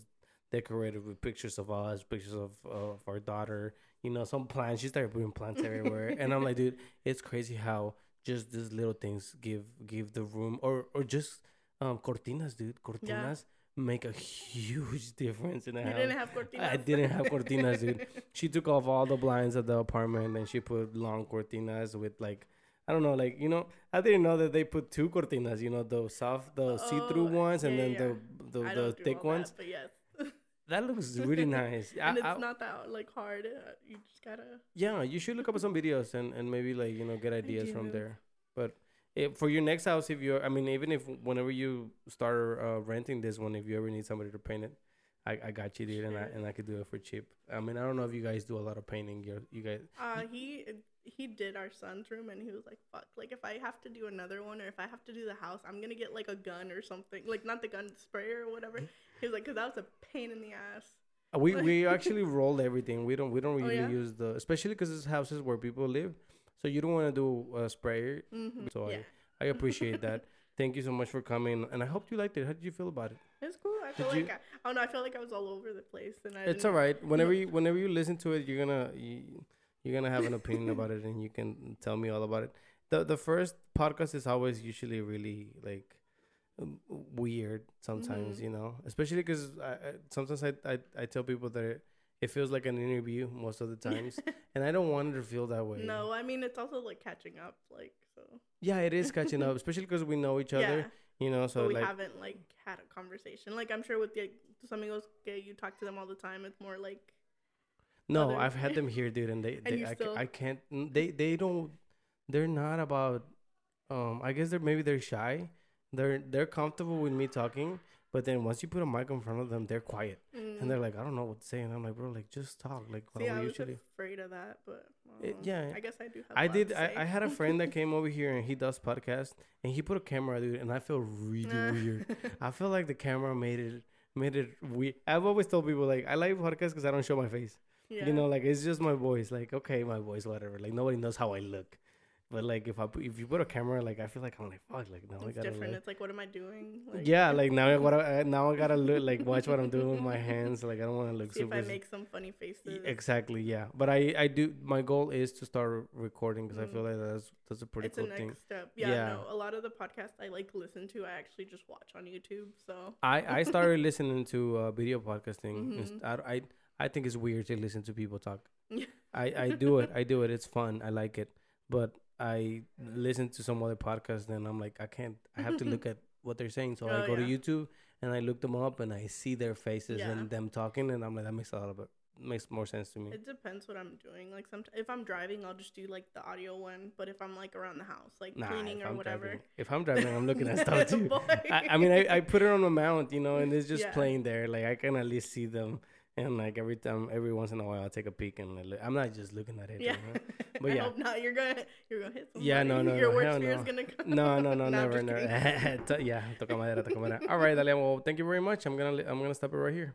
decorated with pictures of us, pictures of, of our daughter, you know, some plants. She started putting plants everywhere. and I'm like, dude, it's crazy how just these little things give give the room or or just um cortinas, dude. Cortinas make a huge [LAUGHS] difference in the You house. didn't have cortinas. I didn't have cortinas, dude. She took off all the blinds of the apartment and she put long cortinas with like I don't know, like you know, I didn't know that they put two cortinas. You know, the soft, the see-through Oh, ones, and yeah, then yeah. the the, the thick ones. That, but yes. That looks [LAUGHS] really nice. and I, it's I, not that like hard. Uh, you just gotta. yeah, you should look up some videos and, and maybe like you know get ideas from there. But if, for your next house, if you're, I mean, even if whenever you start uh, renting this one, if you ever need somebody to paint it, I, I got you, dude, and I and I could do it for cheap. I mean, I don't know if you guys do a lot of painting. You you guys, Uh, he he did our son's room, and he was like, "Fuck! Like if I have to do another one, or if I have to do the house, I'm gonna get like a gun or something. Like not the gun sprayer or whatever." He was like, "Cause that was a pain in the ass." Uh, We we actually [LAUGHS] rolled everything. We don't we don't Oh, really yeah? use the especially because it's houses where people live, so you don't want to do a sprayer. hmm So yeah, I I appreciate that. [LAUGHS] Thank you so much for coming, and I hope you liked it. How did you feel about it? it's cool. I feel Did you- like I, I don't know. I feel like I was all over the place, and I. It's all right. [LAUGHS] Whenever you whenever you listen to it, you're gonna you, you're gonna have an opinion about it, and you can tell me all about it. the The first podcast is always usually really like weird sometimes, Mhm. you know, especially because I, I, sometimes I, I I tell people that it, it feels like an interview most of the [LAUGHS] times, and I don't want it to feel that way. No, I mean it's also like catching up, like so. Yeah, it is catching up, especially because we know each other, you know. So but we like, haven't like had a conversation. Like I'm sure with the tus amigos, you talk to them all the time. It's more like No, other- I've had them [LAUGHS] here, dude, and they, And they I, still- I can't. They they don't. They're not about. Um, I guess they're maybe they're shy. They're they're comfortable with me talking, but then once you put a mic in front of them, they're quiet mm, and they're like, I don't know what to say, and I'm like, bro, like just talk, like See, I was usually. afraid of that, but It- um, yeah. I guess I do have. I did. I. I had a friend that came over here and he does podcast and he put a camera, dude, and I feel really weird. [LAUGHS] I feel like the camera made it made it weird. I've always told people like I like podcasts because I don't show my face. yeah. You know, like it's just my voice. Like, okay, my voice, whatever. Like nobody knows how I look. But like if I put, if you put a camera, like I feel like I'm like fuck, like now I gotta different. It's like, what am I doing? Like, yeah, like now I [LAUGHS] gotta now I gotta look like watch what I'm doing with my hands. Like I don't want to look see if. I make some funny faces. exactly, yeah. But I I do. My goal is to start recording because I feel like that's that's a pretty it's cool a next thing. step. Yeah, Yeah. no. A lot of the podcasts I like listen to, I actually just watch on YouTube. So I I started [LAUGHS] listening to uh, video podcasting. Mhm. I, I I think it's weird to listen to people talk. Yeah. [LAUGHS] I I do it. I do it. It's fun. I like it. But I listen to some other podcasts and I'm like I can't. I have to look [LAUGHS] at what they're saying. So oh, I Oh, go to. YouTube and I look them up and I see their faces Yeah. and them talking and I'm like that makes a lot of it makes more sense to me. it depends what I'm doing. Like some, if I'm driving, I'll just do like the audio one. But if I'm like around the house, like Nah, cleaning or I'm whatever, driving, if I'm driving, I'm looking at [LAUGHS] stuff too. I, I mean, I, I put it on the mount, you know, and it's just Yeah. playing there. Like I can at least see them, and like every time, every once in a while, I'll take a peek and like, I'm not just looking at it. yeah. know? [LAUGHS] But I yeah. hope not. You're gonna you're gonna hit somebody. Yeah, no, no, [LAUGHS] Your no, worst fear is no. gonna come. [LAUGHS] No, no, no, I'm never, never. yeah, toca madera, toca madera. All right, Dalia. Well, thank you very much. I'm gonna, I'm gonna stop it right here.